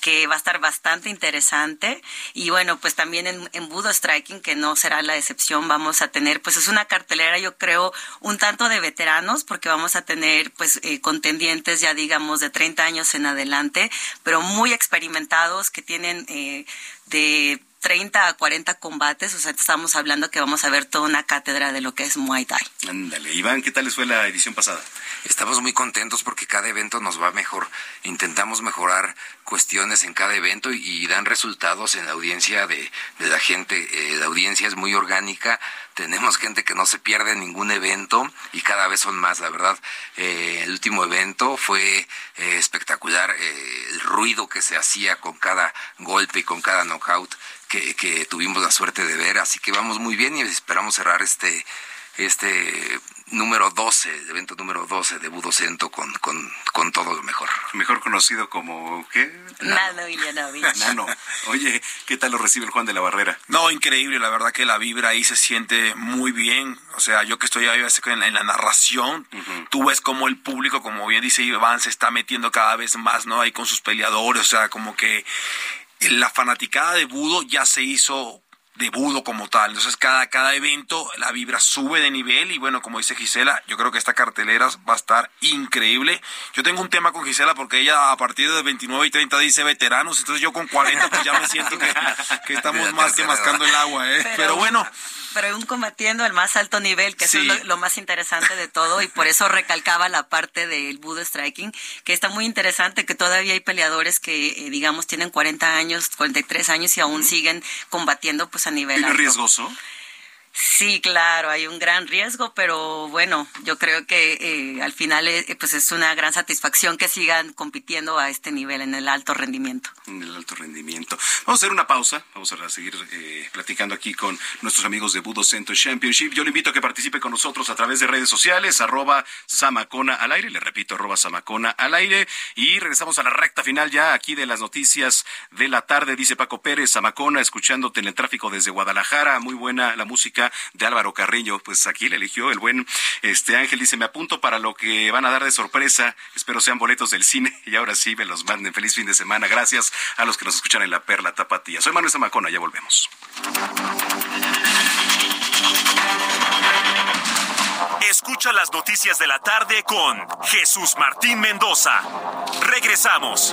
que va a estar bastante interesante. Y bueno, pues también en, en Budo Striking, que no será la excepción, vamos a tener, pues es una cartelera yo creo un tanto de veteranos porque vamos a tener pues eh, contendientes ya digamos de 30 años en adelante, pero muy experimentados que tienen eh, de 30 a 40 combates, o sea, estamos hablando que vamos a ver toda una cátedra de lo que es Muay Thai. Ándale, Iván, ¿qué tal les fue la edición pasada? Estamos muy contentos porque cada evento nos va mejor. Intentamos mejorar cuestiones en cada evento y, dan resultados en la audiencia de, la gente. Eh, la audiencia es muy orgánica. Tenemos [LAUGHS] gente que no se pierde ningún evento y cada vez son más, la verdad. Eh, el último evento fue eh, espectacular. el ruido que se hacía con cada golpe y con cada knockout que, tuvimos la suerte de ver, así que vamos muy bien y esperamos cerrar este este número 12, el evento número 12 de Budocento con, con, con todo lo mejor. Mejor conocido como, ¿qué? Nano Ilianovich. [LAUGHS] Nano. Oye, ¿qué tal lo recibe el Juan de la Barrera? No, increíble, la verdad que la vibra ahí se siente muy bien. O sea, yo que estoy ahí en la, en la narración, tú ves como el público, como bien dice Iván, se está metiendo cada vez más, ¿no? Ahí con sus peleadores, o sea, como que la fanaticada de Budo ya se hizo de budo como tal. Entonces cada, cada evento la vibra sube de nivel y bueno, como dice Gisela, yo creo que esta cartelera va a estar increíble. Yo tengo un tema con Gisela porque ella a partir de 29 y 30 dice veteranos, entonces yo con 40 pues ya me siento que, que estamos más que mascando el agua, ¿eh? Pero, bueno pero un combatiendo al más alto nivel, que eso es lo, más interesante de todo, y por eso recalcaba la parte del Budo Striking, que está muy interesante, que todavía hay peleadores que, eh, digamos, tienen 40 años, 43 años y aún siguen combatiendo pues a nivel ¿Es riesgoso? Sí, claro, hay un gran riesgo, pero bueno, yo creo que eh, al final eh, pues es una gran satisfacción que sigan compitiendo a este nivel en el alto rendimiento. En el alto rendimiento. Vamos a hacer una pausa, vamos a seguir eh, platicando aquí con nuestros amigos de Budo Center Championship. Yo le invito a que participe con nosotros a través de redes sociales, arroba Samacona al aire, le repito, arroba Samacona al aire, y regresamos a la recta final ya aquí de las noticias de la tarde, dice Paco Pérez, Samacona, escuchándote en el tráfico desde Guadalajara, muy buena la música de Álvaro Carrillo. Pues aquí le eligió el buen este Ángel. Dice, me apunto para lo que van a dar de sorpresa. Espero sean boletos del cine. [LAUGHS] Y ahora sí, me los manden. Feliz fin de semana. Gracias a los que nos escuchan en La Perla Tapatía. Soy Manuel Zamacona. Ya volvemos. Escucha las noticias de la tarde con Jesús Martín Mendoza. Regresamos.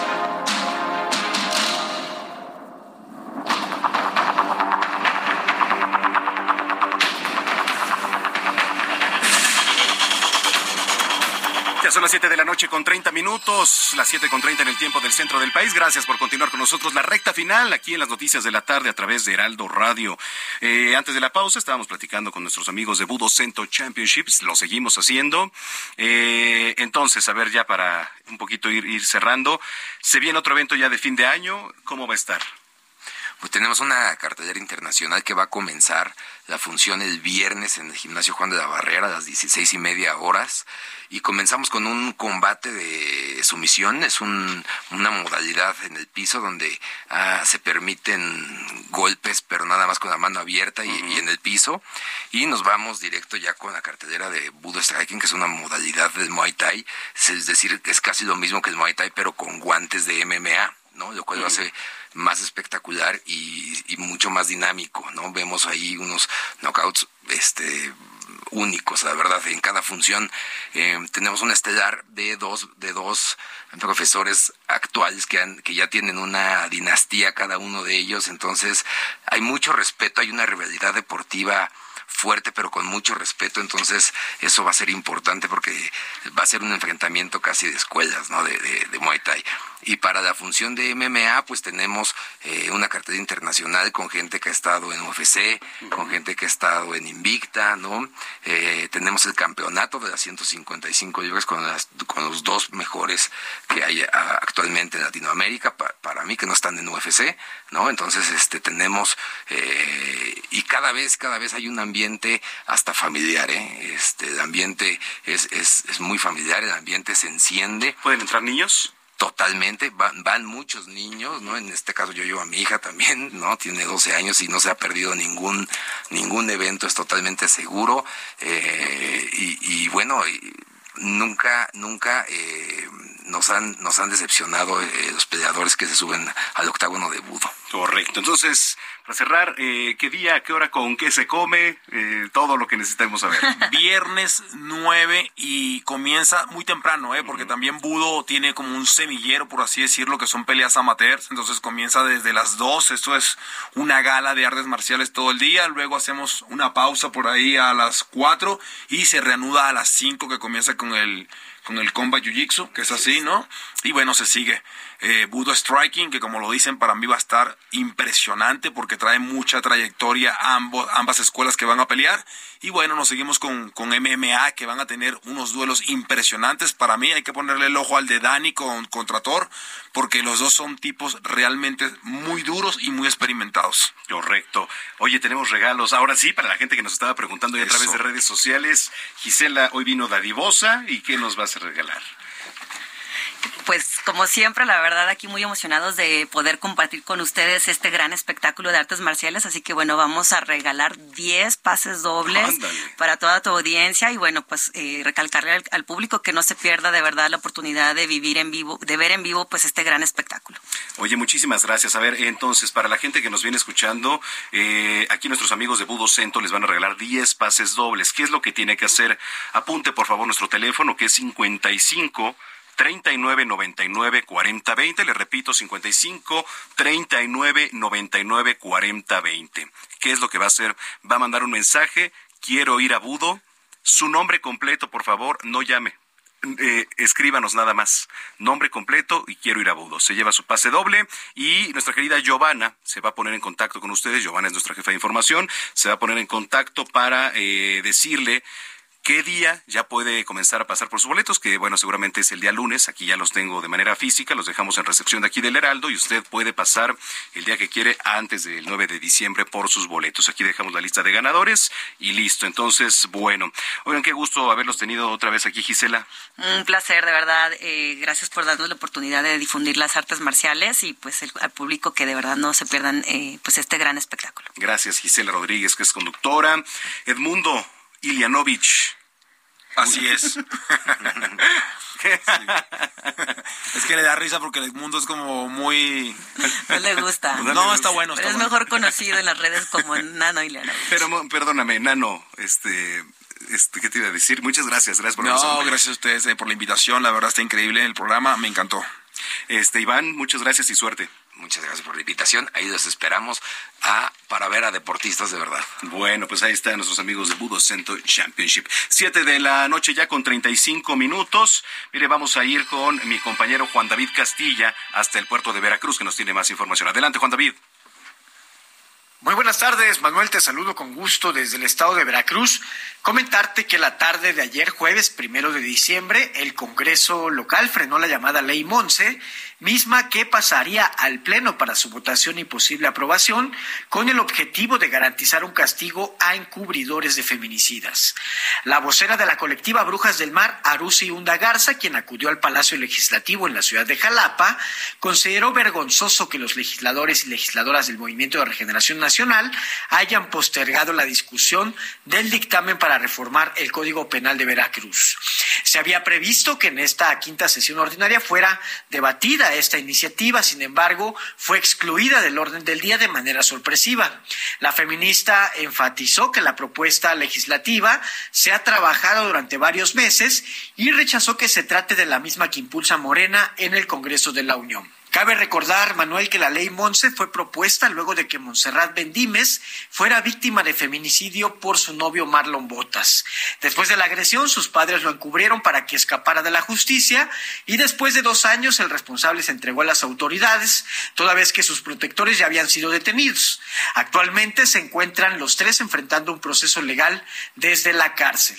Son las 7 de la noche con 30 minutos, las 7 con 30 en el tiempo del centro del país. Gracias por continuar con nosotros. La recta final aquí en las noticias de la tarde a través de Heraldo Radio. Eh, antes de la pausa estábamos platicando con nuestros amigos de Budo Cento Championships, lo seguimos haciendo. Eh, entonces, a ver ya para un poquito ir cerrando, se viene otro evento ya de fin de año, ¿cómo va a estar? Pues tenemos una cartelera internacional que va a comenzar la función el viernes en el gimnasio Juan de la Barrera a las 16 y media horas. Y comenzamos con un combate de sumisión, es una modalidad en el piso donde ah, se permiten golpes pero nada más con la mano abierta y, en el piso. Y nos vamos directo ya con la cartelera de Budo Striking que es una modalidad del Muay Thai, es decir, que es casi lo mismo que el Muay Thai pero con guantes de MMA, ¿no? Lo cual lo hace más espectacular y, mucho más dinámico, ¿no? Vemos ahí unos knockouts este únicos, la verdad, en cada función. Eh, tenemos un estelar de dos, de dos profesores actuales que, han, que ya tienen una dinastía cada uno de ellos, entonces hay mucho respeto, hay una rivalidad deportiva fuerte, pero con mucho respeto. Entonces, eso va a ser importante porque va a ser un enfrentamiento casi de escuelas, ¿no? De, de, Muay Thai. Y para la función de MMA, pues tenemos eh, una cartera internacional con gente que ha estado en UFC, con gente que ha estado en Invicta, ¿no? Eh, tenemos el campeonato de las 155 libras con, las, con los dos mejores que hay actualmente en Latinoamérica, para mí que no están en UFC, ¿no? Entonces, este, tenemos, eh, y cada vez, cada vez hay un ambiente hasta familiar, ¿eh? Este, el ambiente es, es, es muy familiar, el ambiente se enciende. ¿Pueden entrar niños? Totalmente, van, van, muchos niños, ¿no? En este caso yo llevo a mi hija también, ¿no? Tiene 12 años y no se ha perdido ningún, ningún evento, es totalmente seguro. Eh, y, y, bueno, nunca, nunca eh, nos han, nos han decepcionado eh, los peleadores que se suben al octágono de Budo. Correcto. Entonces, para cerrar, eh, ¿qué día, qué hora, con qué se come? Eh, todo lo que necesitamos saber. [LAUGHS] Viernes 9 y comienza muy temprano, ¿eh? porque también Budo tiene como un semillero, por así decirlo, que son peleas amateurs. Entonces comienza desde las 2. Esto es una gala de artes marciales todo el día. Luego hacemos una pausa por ahí a las 4 y se reanuda a las 5 que comienza con el con el combat jiu-jitsu, que es así, ¿no? Y bueno, se sigue. Eh, Budo Striking, que como lo dicen, para mí va a estar impresionante porque trae mucha trayectoria ambos, ambas escuelas que van a pelear. Y bueno, nos seguimos con, con MMA, que van a tener unos duelos impresionantes. Para mí hay que ponerle el ojo al de Dani con, contra Thor, porque los dos son tipos realmente muy duros y muy experimentados. Correcto. Oye, tenemos regalos. Ahora sí, para la gente que nos estaba preguntando a través de redes sociales, Gisela hoy vino dadivosa y ¿qué nos vas a regalar? Pues como siempre, la verdad aquí muy emocionados de poder compartir con ustedes este gran espectáculo de artes marciales, así que bueno, vamos a regalar 10 pases dobles para toda tu audiencia y bueno, pues eh, recalcarle al, público que no se pierda de verdad la oportunidad de vivir en vivo, de ver en vivo pues este gran espectáculo. Oye, muchísimas gracias. A ver, entonces, para la gente que nos viene escuchando, eh, aquí nuestros amigos de Budo Centro les van a regalar 10 pases dobles. ¿Qué es lo que tiene que hacer? Apunte por favor nuestro teléfono que es 55 39 99 40 20. Le repito, 55 39 99 40 20. ¿Qué es lo que va a hacer? Va a mandar un mensaje. Quiero ir a Budo. Su nombre completo, por favor, no llame. Eh, escríbanos nada más. Nombre completo y quiero ir a Budo. Se lleva su pase doble y nuestra querida Giovanna se va a poner en contacto con ustedes. Giovanna es nuestra jefa de información. Se va a poner en contacto para eh, decirle qué día ya puede comenzar a pasar por sus boletos, que bueno, seguramente es el día lunes, aquí ya los tengo de manera física, los dejamos en recepción de aquí del Heraldo y usted puede pasar el día que quiere antes del 9 de diciembre por sus boletos. Aquí dejamos la lista de ganadores y listo. Entonces, bueno, oigan, qué gusto haberlos tenido otra vez aquí, Gisela. Un placer, de verdad. Eh, gracias por darnos la oportunidad de difundir las artes marciales y pues al público que de verdad no se pierdan eh, pues este gran espectáculo. Gracias, Gisela Rodríguez, que es conductora. Edmundo Ilianovich. Así es. [LAUGHS] Es que le da risa porque el mundo es como muy... No le gusta. [LAUGHS] No, está bueno. Pero es mejor conocido en las redes como Nano Ilianovich. Pero perdóname, Nano, este... Este, ¿Qué te iba a decir? Muchas gracias, gracias por No, gracias a ustedes eh, por la invitación, la verdad está increíble el programa, me encantó. Este, Iván, muchas gracias y suerte. Muchas gracias por la invitación. Ahí los esperamos a, para ver a deportistas de verdad. Bueno, pues ahí están nuestros amigos de Budo Center Championship. Siete de la noche ya con 35 minutos. Mire, vamos a ir con mi compañero Juan David Castilla hasta el puerto de Veracruz, que nos tiene más información. Adelante, Juan David. Muy buenas tardes, Manuel, te saludo con gusto desde el estado de Veracruz. Comentarte que la tarde de ayer, jueves primero de diciembre, el Congreso local frenó la llamada Ley Monse, misma que pasaría al Pleno para su votación y posible aprobación, con el objetivo de garantizar un castigo a encubridores de feminicidas. La vocera de la colectiva Brujas del Mar, Arusi Hunda Garza, quien acudió al Palacio Legislativo en la ciudad de Jalapa, consideró vergonzoso que los legisladores y legisladoras del Movimiento de Regeneración Nacional hayan postergado la discusión del dictamen para reformar el Código Penal de Veracruz. Se había previsto que en esta quinta sesión ordinaria fuera debatida esta iniciativa, sin embargo, fue excluida del orden del día de manera sorpresiva. La feminista enfatizó que la propuesta legislativa se ha trabajado durante varios meses y rechazó que se trate de la misma que impulsa Morena en el Congreso de la Unión. Cabe recordar, Manuel, que la ley Monse fue propuesta luego de que Montserrat Bendimes fuera víctima de feminicidio por su novio Marlon Botas. Después de la agresión, sus padres lo encubrieron para que escapara de la justicia y después de dos años el responsable se entregó a las autoridades, toda vez que sus protectores ya habían sido detenidos. Actualmente se encuentran los tres enfrentando un proceso legal desde la cárcel.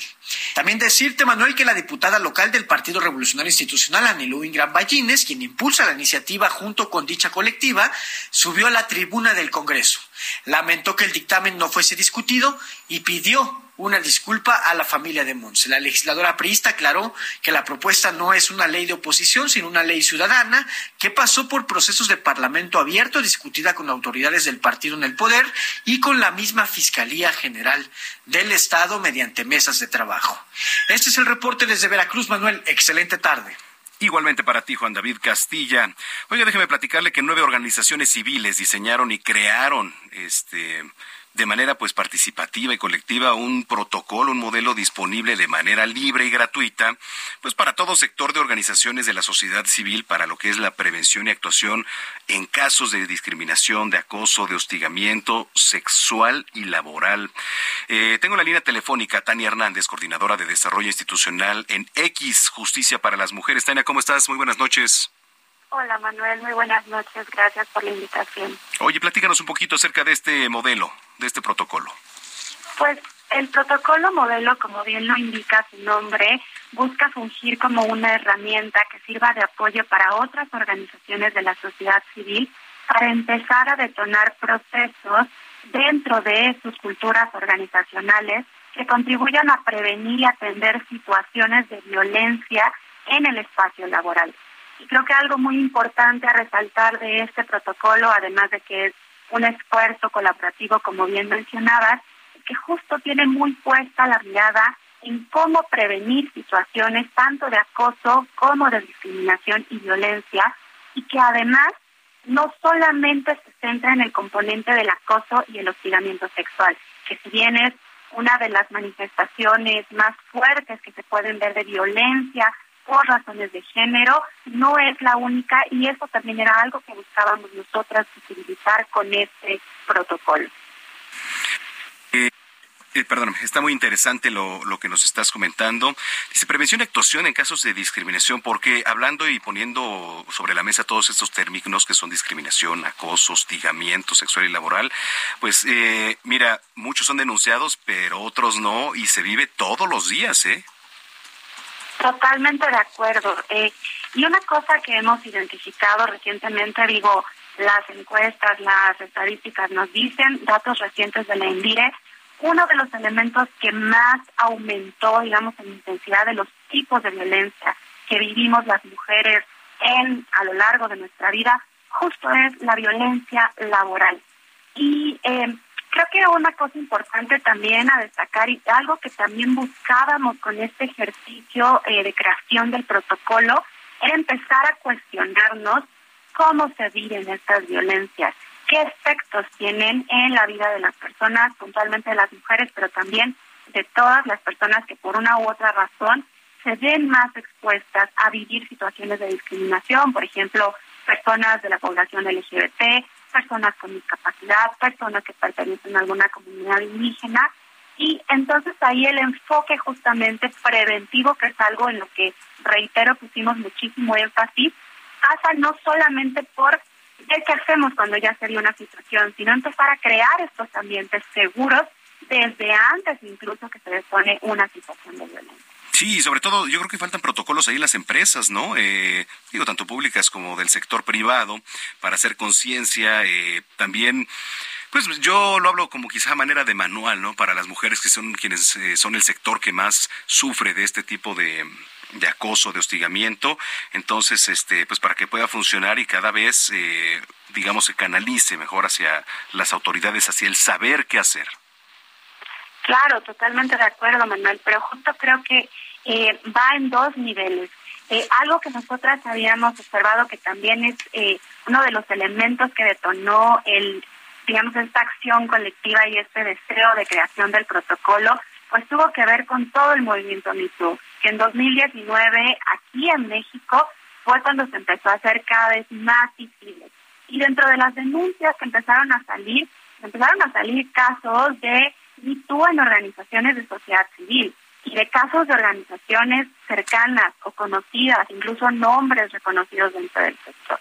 También decirte, Manuel, que la diputada local del Partido Revolucionario Institucional, Anilú Ingram Ballines, quien impulsa la iniciativa junto con dicha colectiva, subió a la tribuna del Congreso. Lamentó que el dictamen no fuese discutido y pidió una disculpa a la familia de Monse. La legisladora priista aclaró que la propuesta no es una ley de oposición, sino una ley ciudadana que pasó por procesos de parlamento abierto, discutida con autoridades del partido en el poder y con la misma Fiscalía General del Estado mediante mesas de trabajo. Este es el reporte desde Veracruz, Manuel. Excelente tarde. Igualmente para ti, Juan David Castilla. Oiga, déjeme platicarle que nueve organizaciones civiles diseñaron y crearon este de manera pues participativa y colectiva un protocolo, un modelo disponible de manera libre y gratuita, pues para todo sector de organizaciones de la sociedad civil para lo que es la prevención y actuación en casos de discriminación, de acoso, de hostigamiento sexual y laboral. Eh, tengo la línea telefónica Tania Hernández, coordinadora de desarrollo institucional en X Justicia para las Mujeres. Tania, ¿cómo estás? Muy buenas noches. Hola Manuel, muy buenas noches, gracias por la invitación. Oye, platícanos un poquito acerca de este modelo, de este protocolo. Pues el protocolo modelo, como bien lo indica su nombre, busca fungir como una herramienta que sirva de apoyo para otras organizaciones de la sociedad civil para empezar a detonar procesos dentro de sus culturas organizacionales que contribuyan a prevenir y atender situaciones de violencia en el espacio laboral. Y creo que algo muy importante a resaltar de este protocolo, además de que es un esfuerzo colaborativo, como bien mencionabas, que justo tiene muy puesta la mirada en cómo prevenir situaciones tanto de acoso como de discriminación y violencia, y que además no solamente se centra en el componente del acoso y el hostigamiento sexual, que si bien es una de las manifestaciones más fuertes que se pueden ver de violencia por razones de género, no es la única y eso también era algo que buscábamos nosotras visibilizar con este protocolo. Eh, perdón, está muy interesante lo, lo, que nos estás comentando. Dice prevención y actuación en casos de discriminación, porque hablando y poniendo sobre la mesa todos estos términos que son discriminación, acoso, hostigamiento sexual y laboral, pues eh, mira, muchos son denunciados, pero otros no, y se vive todos los días, ¿eh? Totalmente de acuerdo. Eh, y una cosa que hemos identificado recientemente, digo, las encuestas, las estadísticas nos dicen, datos recientes de la ENDIRE, uno de los elementos que más aumentó, digamos, en intensidad de los tipos de violencia que vivimos las mujeres en a lo largo de nuestra vida, justo es la violencia laboral. Y eh, creo que una cosa importante también a destacar y algo que también buscábamos con este ejercicio eh, de creación del protocolo era empezar a cuestionarnos cómo se viven estas violencias qué efectos tienen en la vida de las personas, puntualmente de las mujeres, pero también de todas las personas que por una u otra razón se ven más expuestas a vivir situaciones de discriminación, por ejemplo, personas de la población LGBT, personas con discapacidad, personas que pertenecen a alguna comunidad indígena. Y entonces ahí el enfoque justamente preventivo, que es algo en lo que, reitero, pusimos muchísimo énfasis, pasa no solamente por qué hacemos cuando ya se dio una situación, sino empezar a crear estos ambientes seguros desde antes incluso que se despone una situación de violencia. Sí, sobre todo yo creo que faltan protocolos ahí en las empresas, ¿no? Eh, digo, tanto públicas como del sector privado, para hacer conciencia, eh, también... Pues yo lo hablo como quizá manera de manual, ¿no? Para las mujeres que son quienes eh, son el sector que más sufre de este tipo de, acoso, de hostigamiento. Entonces, este, pues para que pueda funcionar y cada vez, eh, digamos, se canalice mejor hacia las autoridades, hacia el saber qué hacer. Claro, totalmente de acuerdo, Manuel, pero justo creo que eh, va en dos niveles. Eh, algo que nosotras habíamos observado que también es uno de los elementos que detonó el, digamos, esta acción colectiva y este deseo de creación del protocolo, pues tuvo que ver con todo el movimiento MeToo que en 2019 aquí en México fue cuando se empezó a hacer cada vez más visible. Y dentro de las denuncias que empezaron a salir, empezaron a salir casos de MeToo en organizaciones de sociedad civil y de casos de organizaciones cercanas o conocidas, incluso nombres reconocidos dentro del sector.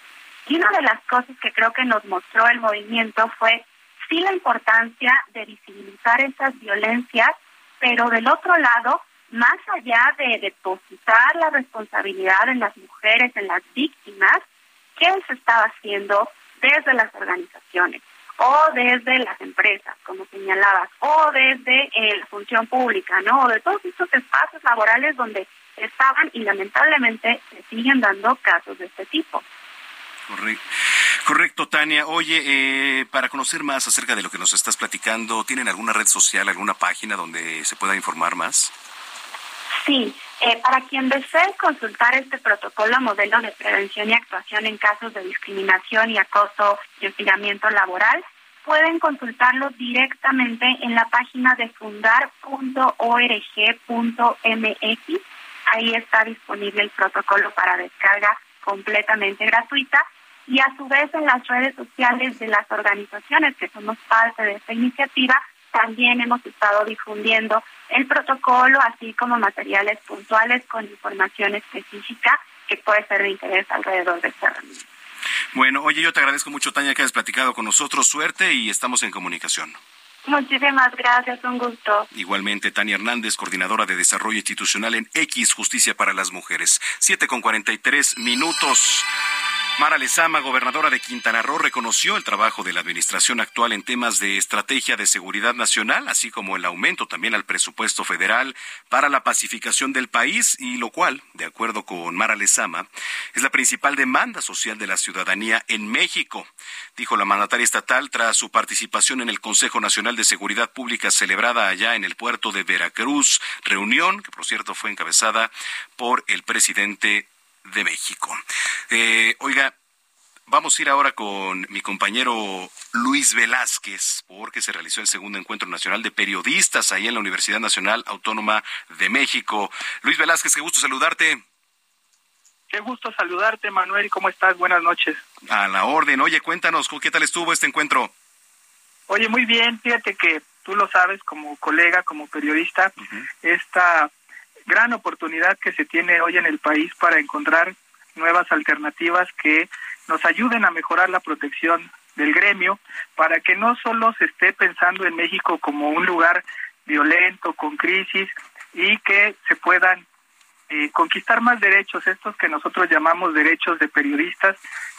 Y una de las cosas que creo que nos mostró el movimiento fue sí la importancia de visibilizar esas violencias, pero del otro lado más allá de depositar la responsabilidad en las mujeres, en las víctimas, ¿qué se estaba haciendo desde las organizaciones o desde las empresas, como señalabas, o desde eh, la función pública, ¿no? O de todos estos espacios laborales donde estaban y lamentablemente se siguen dando casos de este tipo. Correcto. Correcto, Tania. Oye, eh, para conocer más acerca de lo que nos estás platicando, ¿tienen alguna red social, alguna página donde se pueda informar más? Sí, eh, para quien desee consultar este protocolo modelo de prevención y actuación en casos de discriminación y acoso y hostigamiento laboral, pueden consultarlo directamente en la página de fundar.org.mx. Ahí está disponible el protocolo para descarga completamente gratuita y a su vez en las redes sociales de las organizaciones que somos parte de esta iniciativa también hemos estado difundiendo el protocolo, así como materiales puntuales con información específica que puede ser de interés alrededor de esta herramienta. Bueno, oye, yo te agradezco mucho, Tania, que hayas platicado con nosotros. Suerte y estamos en comunicación. Muchísimas gracias, un gusto. Igualmente, Tania Hernández, coordinadora de Desarrollo Institucional en X Justicia para las Mujeres. Siete con 43 minutos. Mara Lezama, gobernadora de Quintana Roo, reconoció el trabajo de la administración actual en temas de estrategia de seguridad nacional, así como el aumento también al presupuesto federal para la pacificación del país, y lo cual, de acuerdo con Mara Lezama, es la principal demanda social de la ciudadanía en México, dijo la mandataria estatal tras su participación en el Consejo Nacional de Seguridad Pública celebrada allá en el puerto de Veracruz, reunión que por cierto fue encabezada por el presidente de México. Eh, oiga, Vamos a ir ahora con mi compañero Luis Velázquez, porque se realizó el segundo encuentro nacional de periodistas ahí en la Universidad Nacional Autónoma de México. Luis Velázquez, qué gusto saludarte. Qué gusto saludarte, Manuel. ¿Cómo estás? Buenas noches. A la orden. Oye, cuéntanos, ¿qué tal estuvo este encuentro? Oye, muy bien. Fíjate que tú lo sabes como colega, como periodista, esta gran oportunidad que se tiene hoy en el país para encontrar nuevas alternativas que nos ayuden a mejorar la protección del gremio para que no solo se esté pensando en México como un lugar violento, con crisis, y que se puedan eh, conquistar más derechos, estos que nosotros llamamos derechos de periodistas,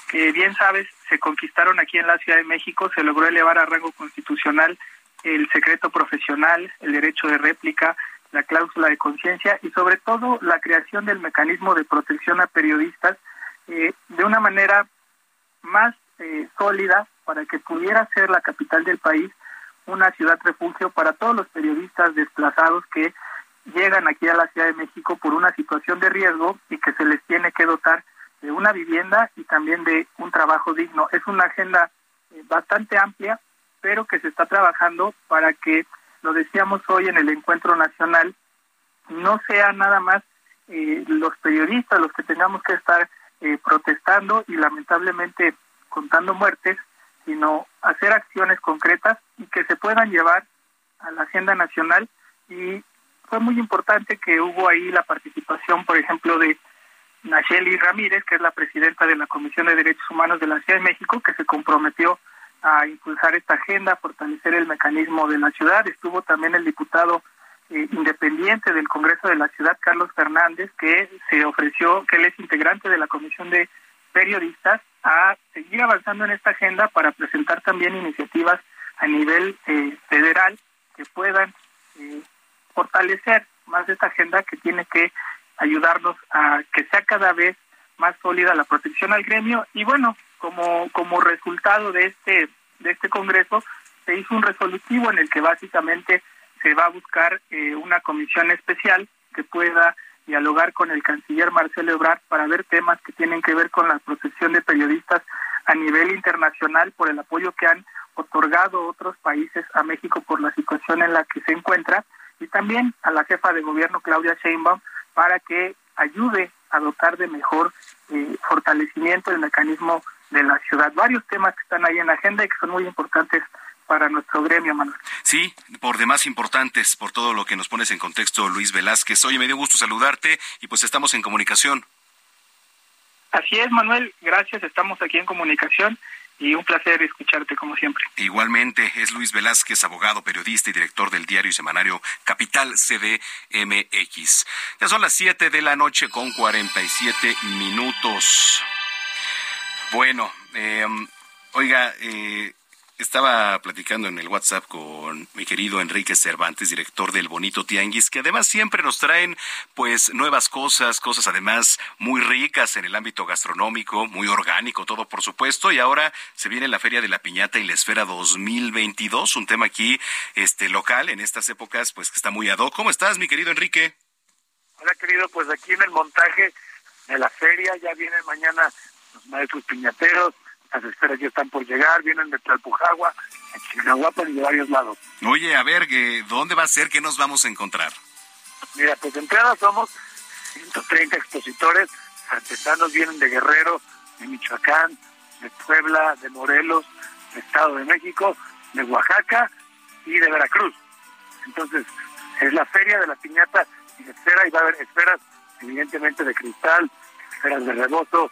que bien sabes, se conquistaron aquí en la Ciudad de México, se logró elevar a rango constitucional el secreto profesional, el derecho de réplica, la cláusula de conciencia y sobre todo la creación del mecanismo de protección a periodistas eh, de una manera más eh, sólida para que pudiera ser la capital del país una ciudad refugio para todos los periodistas desplazados que llegan aquí a la Ciudad de México por una situación de riesgo y que se les tiene que dotar de una vivienda y también de un trabajo digno. Es una agenda eh, bastante amplia, pero que se está trabajando para que, lo decíamos hoy en el encuentro nacional, no sea nada más eh, los periodistas los que tengamos que estar eh, protestando y lamentablemente contando muertes, sino hacer acciones concretas y que se puedan llevar a la agenda nacional. Y fue muy importante que hubo ahí la participación, por ejemplo, de Nacheli Ramírez, que es la presidenta de la Comisión de Derechos Humanos de la Ciudad de México, que se comprometió a impulsar esta agenda, fortalecer el mecanismo de la ciudad. Estuvo también el diputado eh, independiente del Congreso de la Ciudad, Carlos Fernández, que se ofreció, que él es integrante de la Comisión de Periodistas, a seguir avanzando en esta agenda para presentar también iniciativas a nivel eh, federal que puedan eh, fortalecer más esta agenda que tiene que ayudarnos a que sea cada vez más sólida la protección al gremio y bueno como como resultado de este de este congreso se hizo un resolutivo en el que básicamente se va a buscar eh, una comisión especial que pueda dialogar con el canciller Marcelo Ebrard para ver temas que tienen que ver con la protección de periodistas a nivel internacional por el apoyo que han otorgado otros países a México por la situación en la que se encuentra y también a la jefa de gobierno Claudia Sheinbaum para que ayude a dotar de mejor eh, fortalecimiento del mecanismo de la ciudad. Varios temas que están ahí en la agenda y que son muy importantes para nuestro gremio, Manuel. Sí, por demás importantes, por todo lo que nos pones en contexto, Luis Velázquez. Oye, me dio gusto saludarte y pues estamos en comunicación. Así es, Manuel, gracias, estamos aquí en comunicación y un placer escucharte como siempre. Igualmente, es Luis Velázquez, abogado, periodista y director del diario y semanario Capital CDMX. Ya son las 7 de la noche con 47 minutos. Bueno, eh, oiga, eh, estaba platicando en el WhatsApp con mi querido Enrique Cervantes, director del Bonito Tianguis, que además siempre nos traen pues nuevas cosas, cosas además muy ricas en el ámbito gastronómico, muy orgánico todo por supuesto, y ahora se viene la Feria de la Piñata y la Esfera 2022, un tema aquí este local en estas épocas pues que está muy ad hoc. ¿Cómo estás, mi querido Enrique? Hola, querido, pues aquí en el montaje de la feria ya vienen mañana los maestros piñateros, las esferas ya están por llegar, vienen de Tlalpujagua, Chignahuapan y de varios lados. Oye, a ver, ¿dónde va a ser? ¿Qué nos vamos a encontrar? Mira, pues de entrada somos 130 expositores, artesanos vienen de Guerrero, de Michoacán, de Puebla, de Morelos, de Estado de México, de Oaxaca y de Veracruz. Entonces, es la feria de la piñata y de esfera, y va a haber esferas, evidentemente de cristal, esferas de rebozo,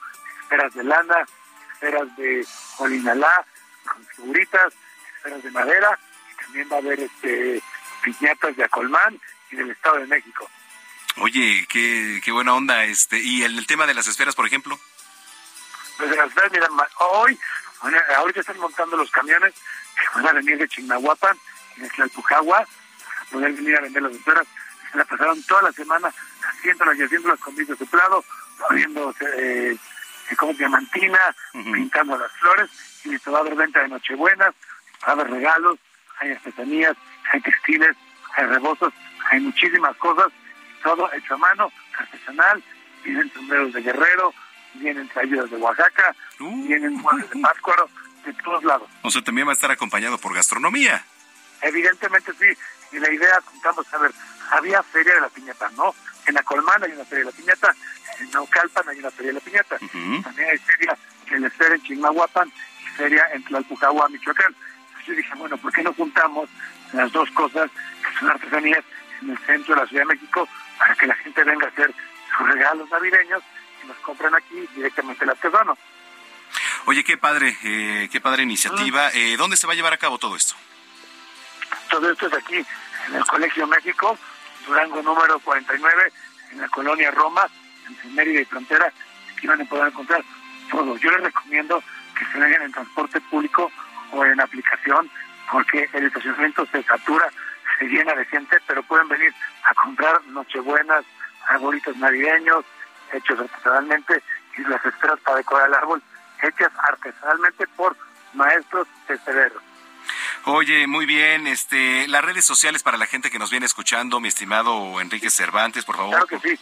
esferas de lana, esferas de Colinalá, con figuritas, esferas de madera, y también va a haber este piñatas de Acolmán y del Estado de México. Oye, qué, qué buena onda, este, y el, el tema de las esferas, por ejemplo. Desde las veces, mira, hoy, ahorita están montando los camiones que van a venir de Chignahuapan de Tlalpujagua, poder venir a vender las esferas. Se la pasaron toda la semana haciéndolas y haciéndolas con vidrio soplado, poniendo eh, como diamantina, pintando las flores, y esto va a haber venta de Nochebuenas, va a haber regalos, hay artesanías, hay textiles, hay rebozos, hay muchísimas cosas, todo hecho a mano, artesanal, vienen sombreros de guerrero, vienen trayudas de Oaxaca, uh. vienen muebles de Páscuaro, de todos lados. O sea, también va a estar acompañado por gastronomía. Evidentemente sí, y la idea, contamos, a ver, había Feria de la Piñata, ¿no? En la Colmana hay una Feria de la Piñata, en Naucalpan hay una Feria de la Piñata, también hay Feria en Feria en Chimahuapan y Feria en Tlalpujahua, Michoacán. Entonces yo dije, bueno, ¿por qué no juntamos las dos cosas, que son artesanías, en el centro de la Ciudad de México, para que la gente venga a hacer sus regalos navideños y los compren aquí directamente el artesano? Oye, qué padre, eh, qué padre iniciativa. Eh, ¿Dónde se va a llevar a cabo todo esto? Todo esto es aquí, en el Colegio México, Durango número 49, en la colonia Roma, entre Mérida y Frontera. Aquí van a poder encontrar todo. Yo les recomiendo que se vengan en transporte público o en aplicación, porque el estacionamiento se satura, se llena de gente, pero pueden venir a comprar nochebuenas, arbolitos navideños, hechos artesanalmente, y las esferas para decorar el árbol, hechas artesanalmente por maestros terceros. Oye, muy bien, este, las redes sociales para la gente que nos viene escuchando, mi estimado Enrique Cervantes, por favor. Claro que sí.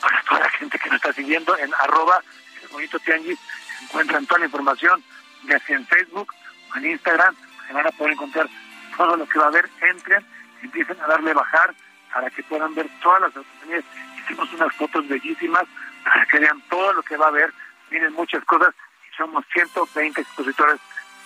Para toda la gente que nos está siguiendo en arroba el bonito tianguis, encuentran toda la información, ya sea en Facebook o en Instagram, se van a poder encontrar todo lo que va a haber, entren, empiecen a darle bajar para que puedan ver todas las artesanías. Hicimos unas fotos bellísimas para que vean todo lo que va a haber, miren muchas cosas, y somos 120 expositores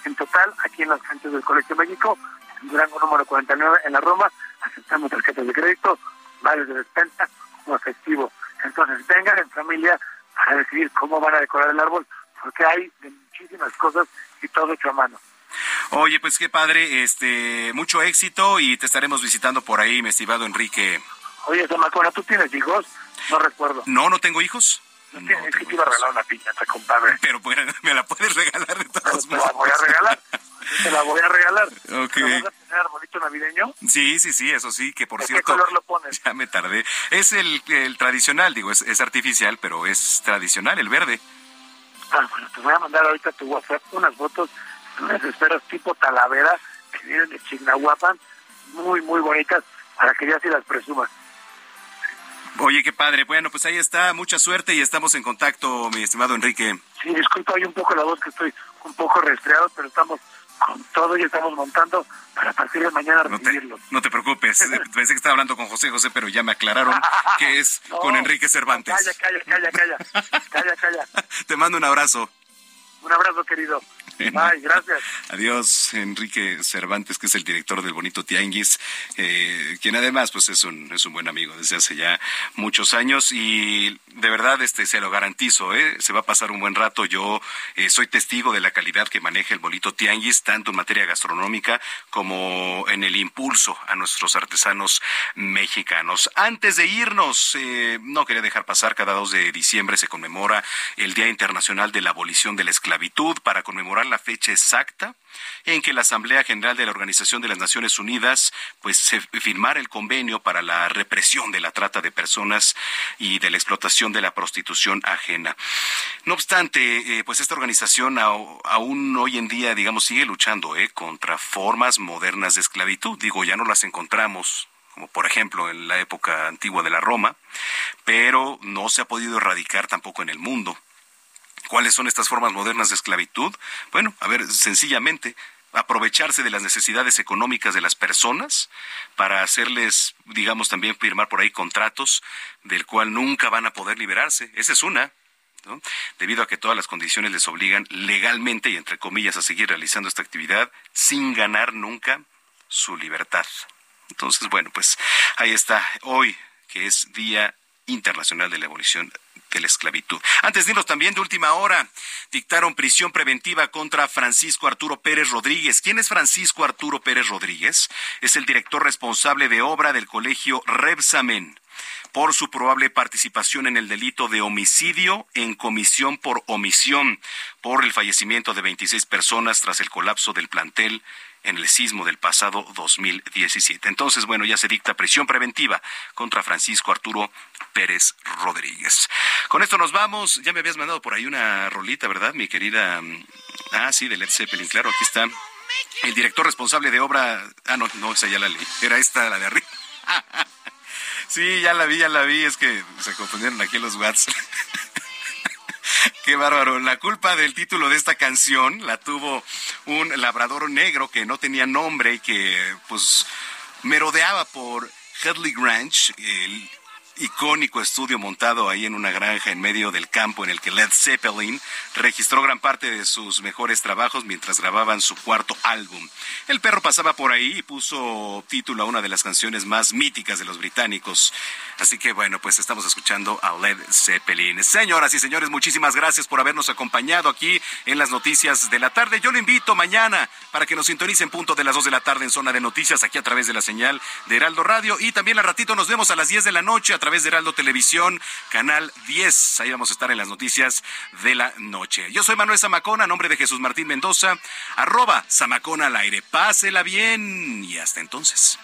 en total aquí en las gentes del Colegio México, en Durango número 49 en la Roma, aceptamos tarjetas de crédito, vales de despensa o efectivo. Entonces vengan en familia para decidir cómo van a decorar el árbol, porque hay de muchísimas cosas y todo hecho a mano. Oye, pues qué padre, este, mucho éxito y te estaremos visitando por ahí, mi estimado Enrique. Oye, Zamacona, ¿tú tienes hijos? No recuerdo. No, no tengo hijos. No, es que te iba a regalar una piñata, compadre. Pero bueno, me la puedes regalar de todos modos. Te la voy a regalar. Te la voy a regalar. Ok. ¿Vas a tener arbolito navideño? Sí, sí, sí, eso sí, que por ¿De cierto. qué color lo pones? [LAUGHS] Ya me tardé. Es el, el tradicional, digo, es, es artificial, pero es tradicional, el verde. Ah, bueno, te voy a mandar ahorita a tu WhatsApp unas fotos unas esferas tipo talavera que vienen de Chignahuapan, muy, muy bonitas, para que ya sí las presumas. Oye, qué padre. Bueno, pues ahí está. Mucha suerte y estamos en contacto, mi estimado Enrique. Sí, disculpa hoy un poco la voz que estoy un poco resfriado, pero estamos con todo y estamos montando para partir de mañana No te, recibirlo. no te preocupes. [LAUGHS] Pensé que estaba hablando con José José, pero ya me aclararon [LAUGHS] que es No, con Enrique Cervantes. Calla, calla, calla, calla. calla, calla. [LAUGHS] Te mando un abrazo. Un abrazo, querido. Gracias. Adiós, Enrique Cervantes, que es el director del Bonito Tianguis, eh, quien además pues es un, es un buen amigo desde hace ya muchos años y de verdad este se lo garantizo, ¿eh? se va a pasar un buen rato. Yo eh, soy testigo de la calidad que maneja el Bonito Tianguis, tanto en materia gastronómica como en el impulso a nuestros artesanos mexicanos. Antes de irnos, eh, no quería dejar pasar, cada 2 de diciembre se conmemora el Día Internacional de la Abolición de la Esclavitud para conmemorar la fecha exacta en que la Asamblea General de la Organización de las Naciones Unidas pues se firmara el convenio para la represión de la trata de personas y de la explotación de la prostitución ajena. No obstante, eh, pues esta organización aún hoy en día, digamos, sigue luchando eh, contra formas modernas de esclavitud. Digo, ya no las encontramos como por ejemplo en la época antigua de la Roma, pero no se ha podido erradicar tampoco en el mundo. ¿Cuáles son estas formas modernas de esclavitud? Bueno, a ver, sencillamente aprovecharse de las necesidades económicas de las personas para hacerles, digamos, también firmar por ahí contratos del cual nunca van a poder liberarse. Esa es una. ¿no? Debido a que todas las condiciones les obligan legalmente y entre comillas a seguir realizando esta actividad sin ganar nunca su libertad. Entonces, bueno, pues ahí está hoy, que es Día Internacional de la Abolición de la Esclavitud. Antes de irnos también de última hora, dictaron prisión preventiva contra Francisco Arturo Pérez Rodríguez. ¿Quién es Francisco Arturo Pérez Rodríguez? Es el director responsable de obra del colegio Rebsamen. por su probable participación en el delito de homicidio en comisión por omisión por el fallecimiento de 26 personas tras el colapso del plantel en el sismo del pasado 2017. Entonces, bueno, ya se dicta prisión preventiva contra Francisco Arturo Pérez Rodríguez. Con esto nos vamos. Ya me habías mandado por ahí una rolita, ¿verdad, mi querida? Ah, sí, de Led Zeppelin, claro, aquí está. El director responsable de obra. Ah, no, no, esa ya la leí. Era esta, la de arriba. [LAUGHS] sí, ya la vi, ya la vi. Es que se confundieron aquí los Watts. [LAUGHS] [LAUGHS] Qué bárbaro. La culpa del título de esta canción la tuvo un labrador negro que no tenía nombre y que pues merodeaba por Headley Ranch, el icónico estudio montado ahí en una granja en medio del campo en el que Led Zeppelin registró gran parte de sus mejores trabajos mientras grababan su cuarto álbum. El perro pasaba por ahí y puso título a una de las canciones más míticas de los británicos. Así que bueno, pues estamos escuchando a Led Zeppelin. Señoras y señores, muchísimas gracias por habernos acompañado aquí en las noticias de la tarde. Yo le invito mañana para que nos sintonicen punto de las 2 de la tarde en zona de noticias aquí a través de la señal de Heraldo Radio y también al ratito nos vemos a las 10 de la noche a través de Heraldo Televisión, canal 10. Ahí vamos a estar en las noticias de la noche. Yo soy Manuel Zamacona, a nombre de Jesús Martín Mendoza, arroba Zamacona al aire. Pásela bien y hasta entonces.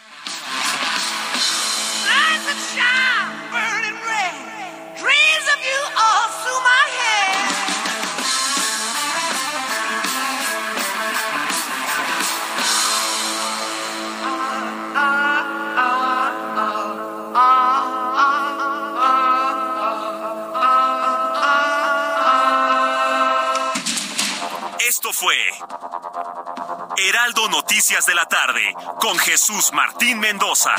Fue Heraldo Noticias de la tarde con Jesús Martín Mendoza.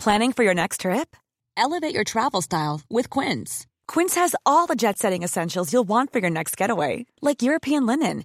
Planning for your next trip? Elevate your travel style with Quince. Quince has all the jet setting essentials you'll want for your next getaway, like European linen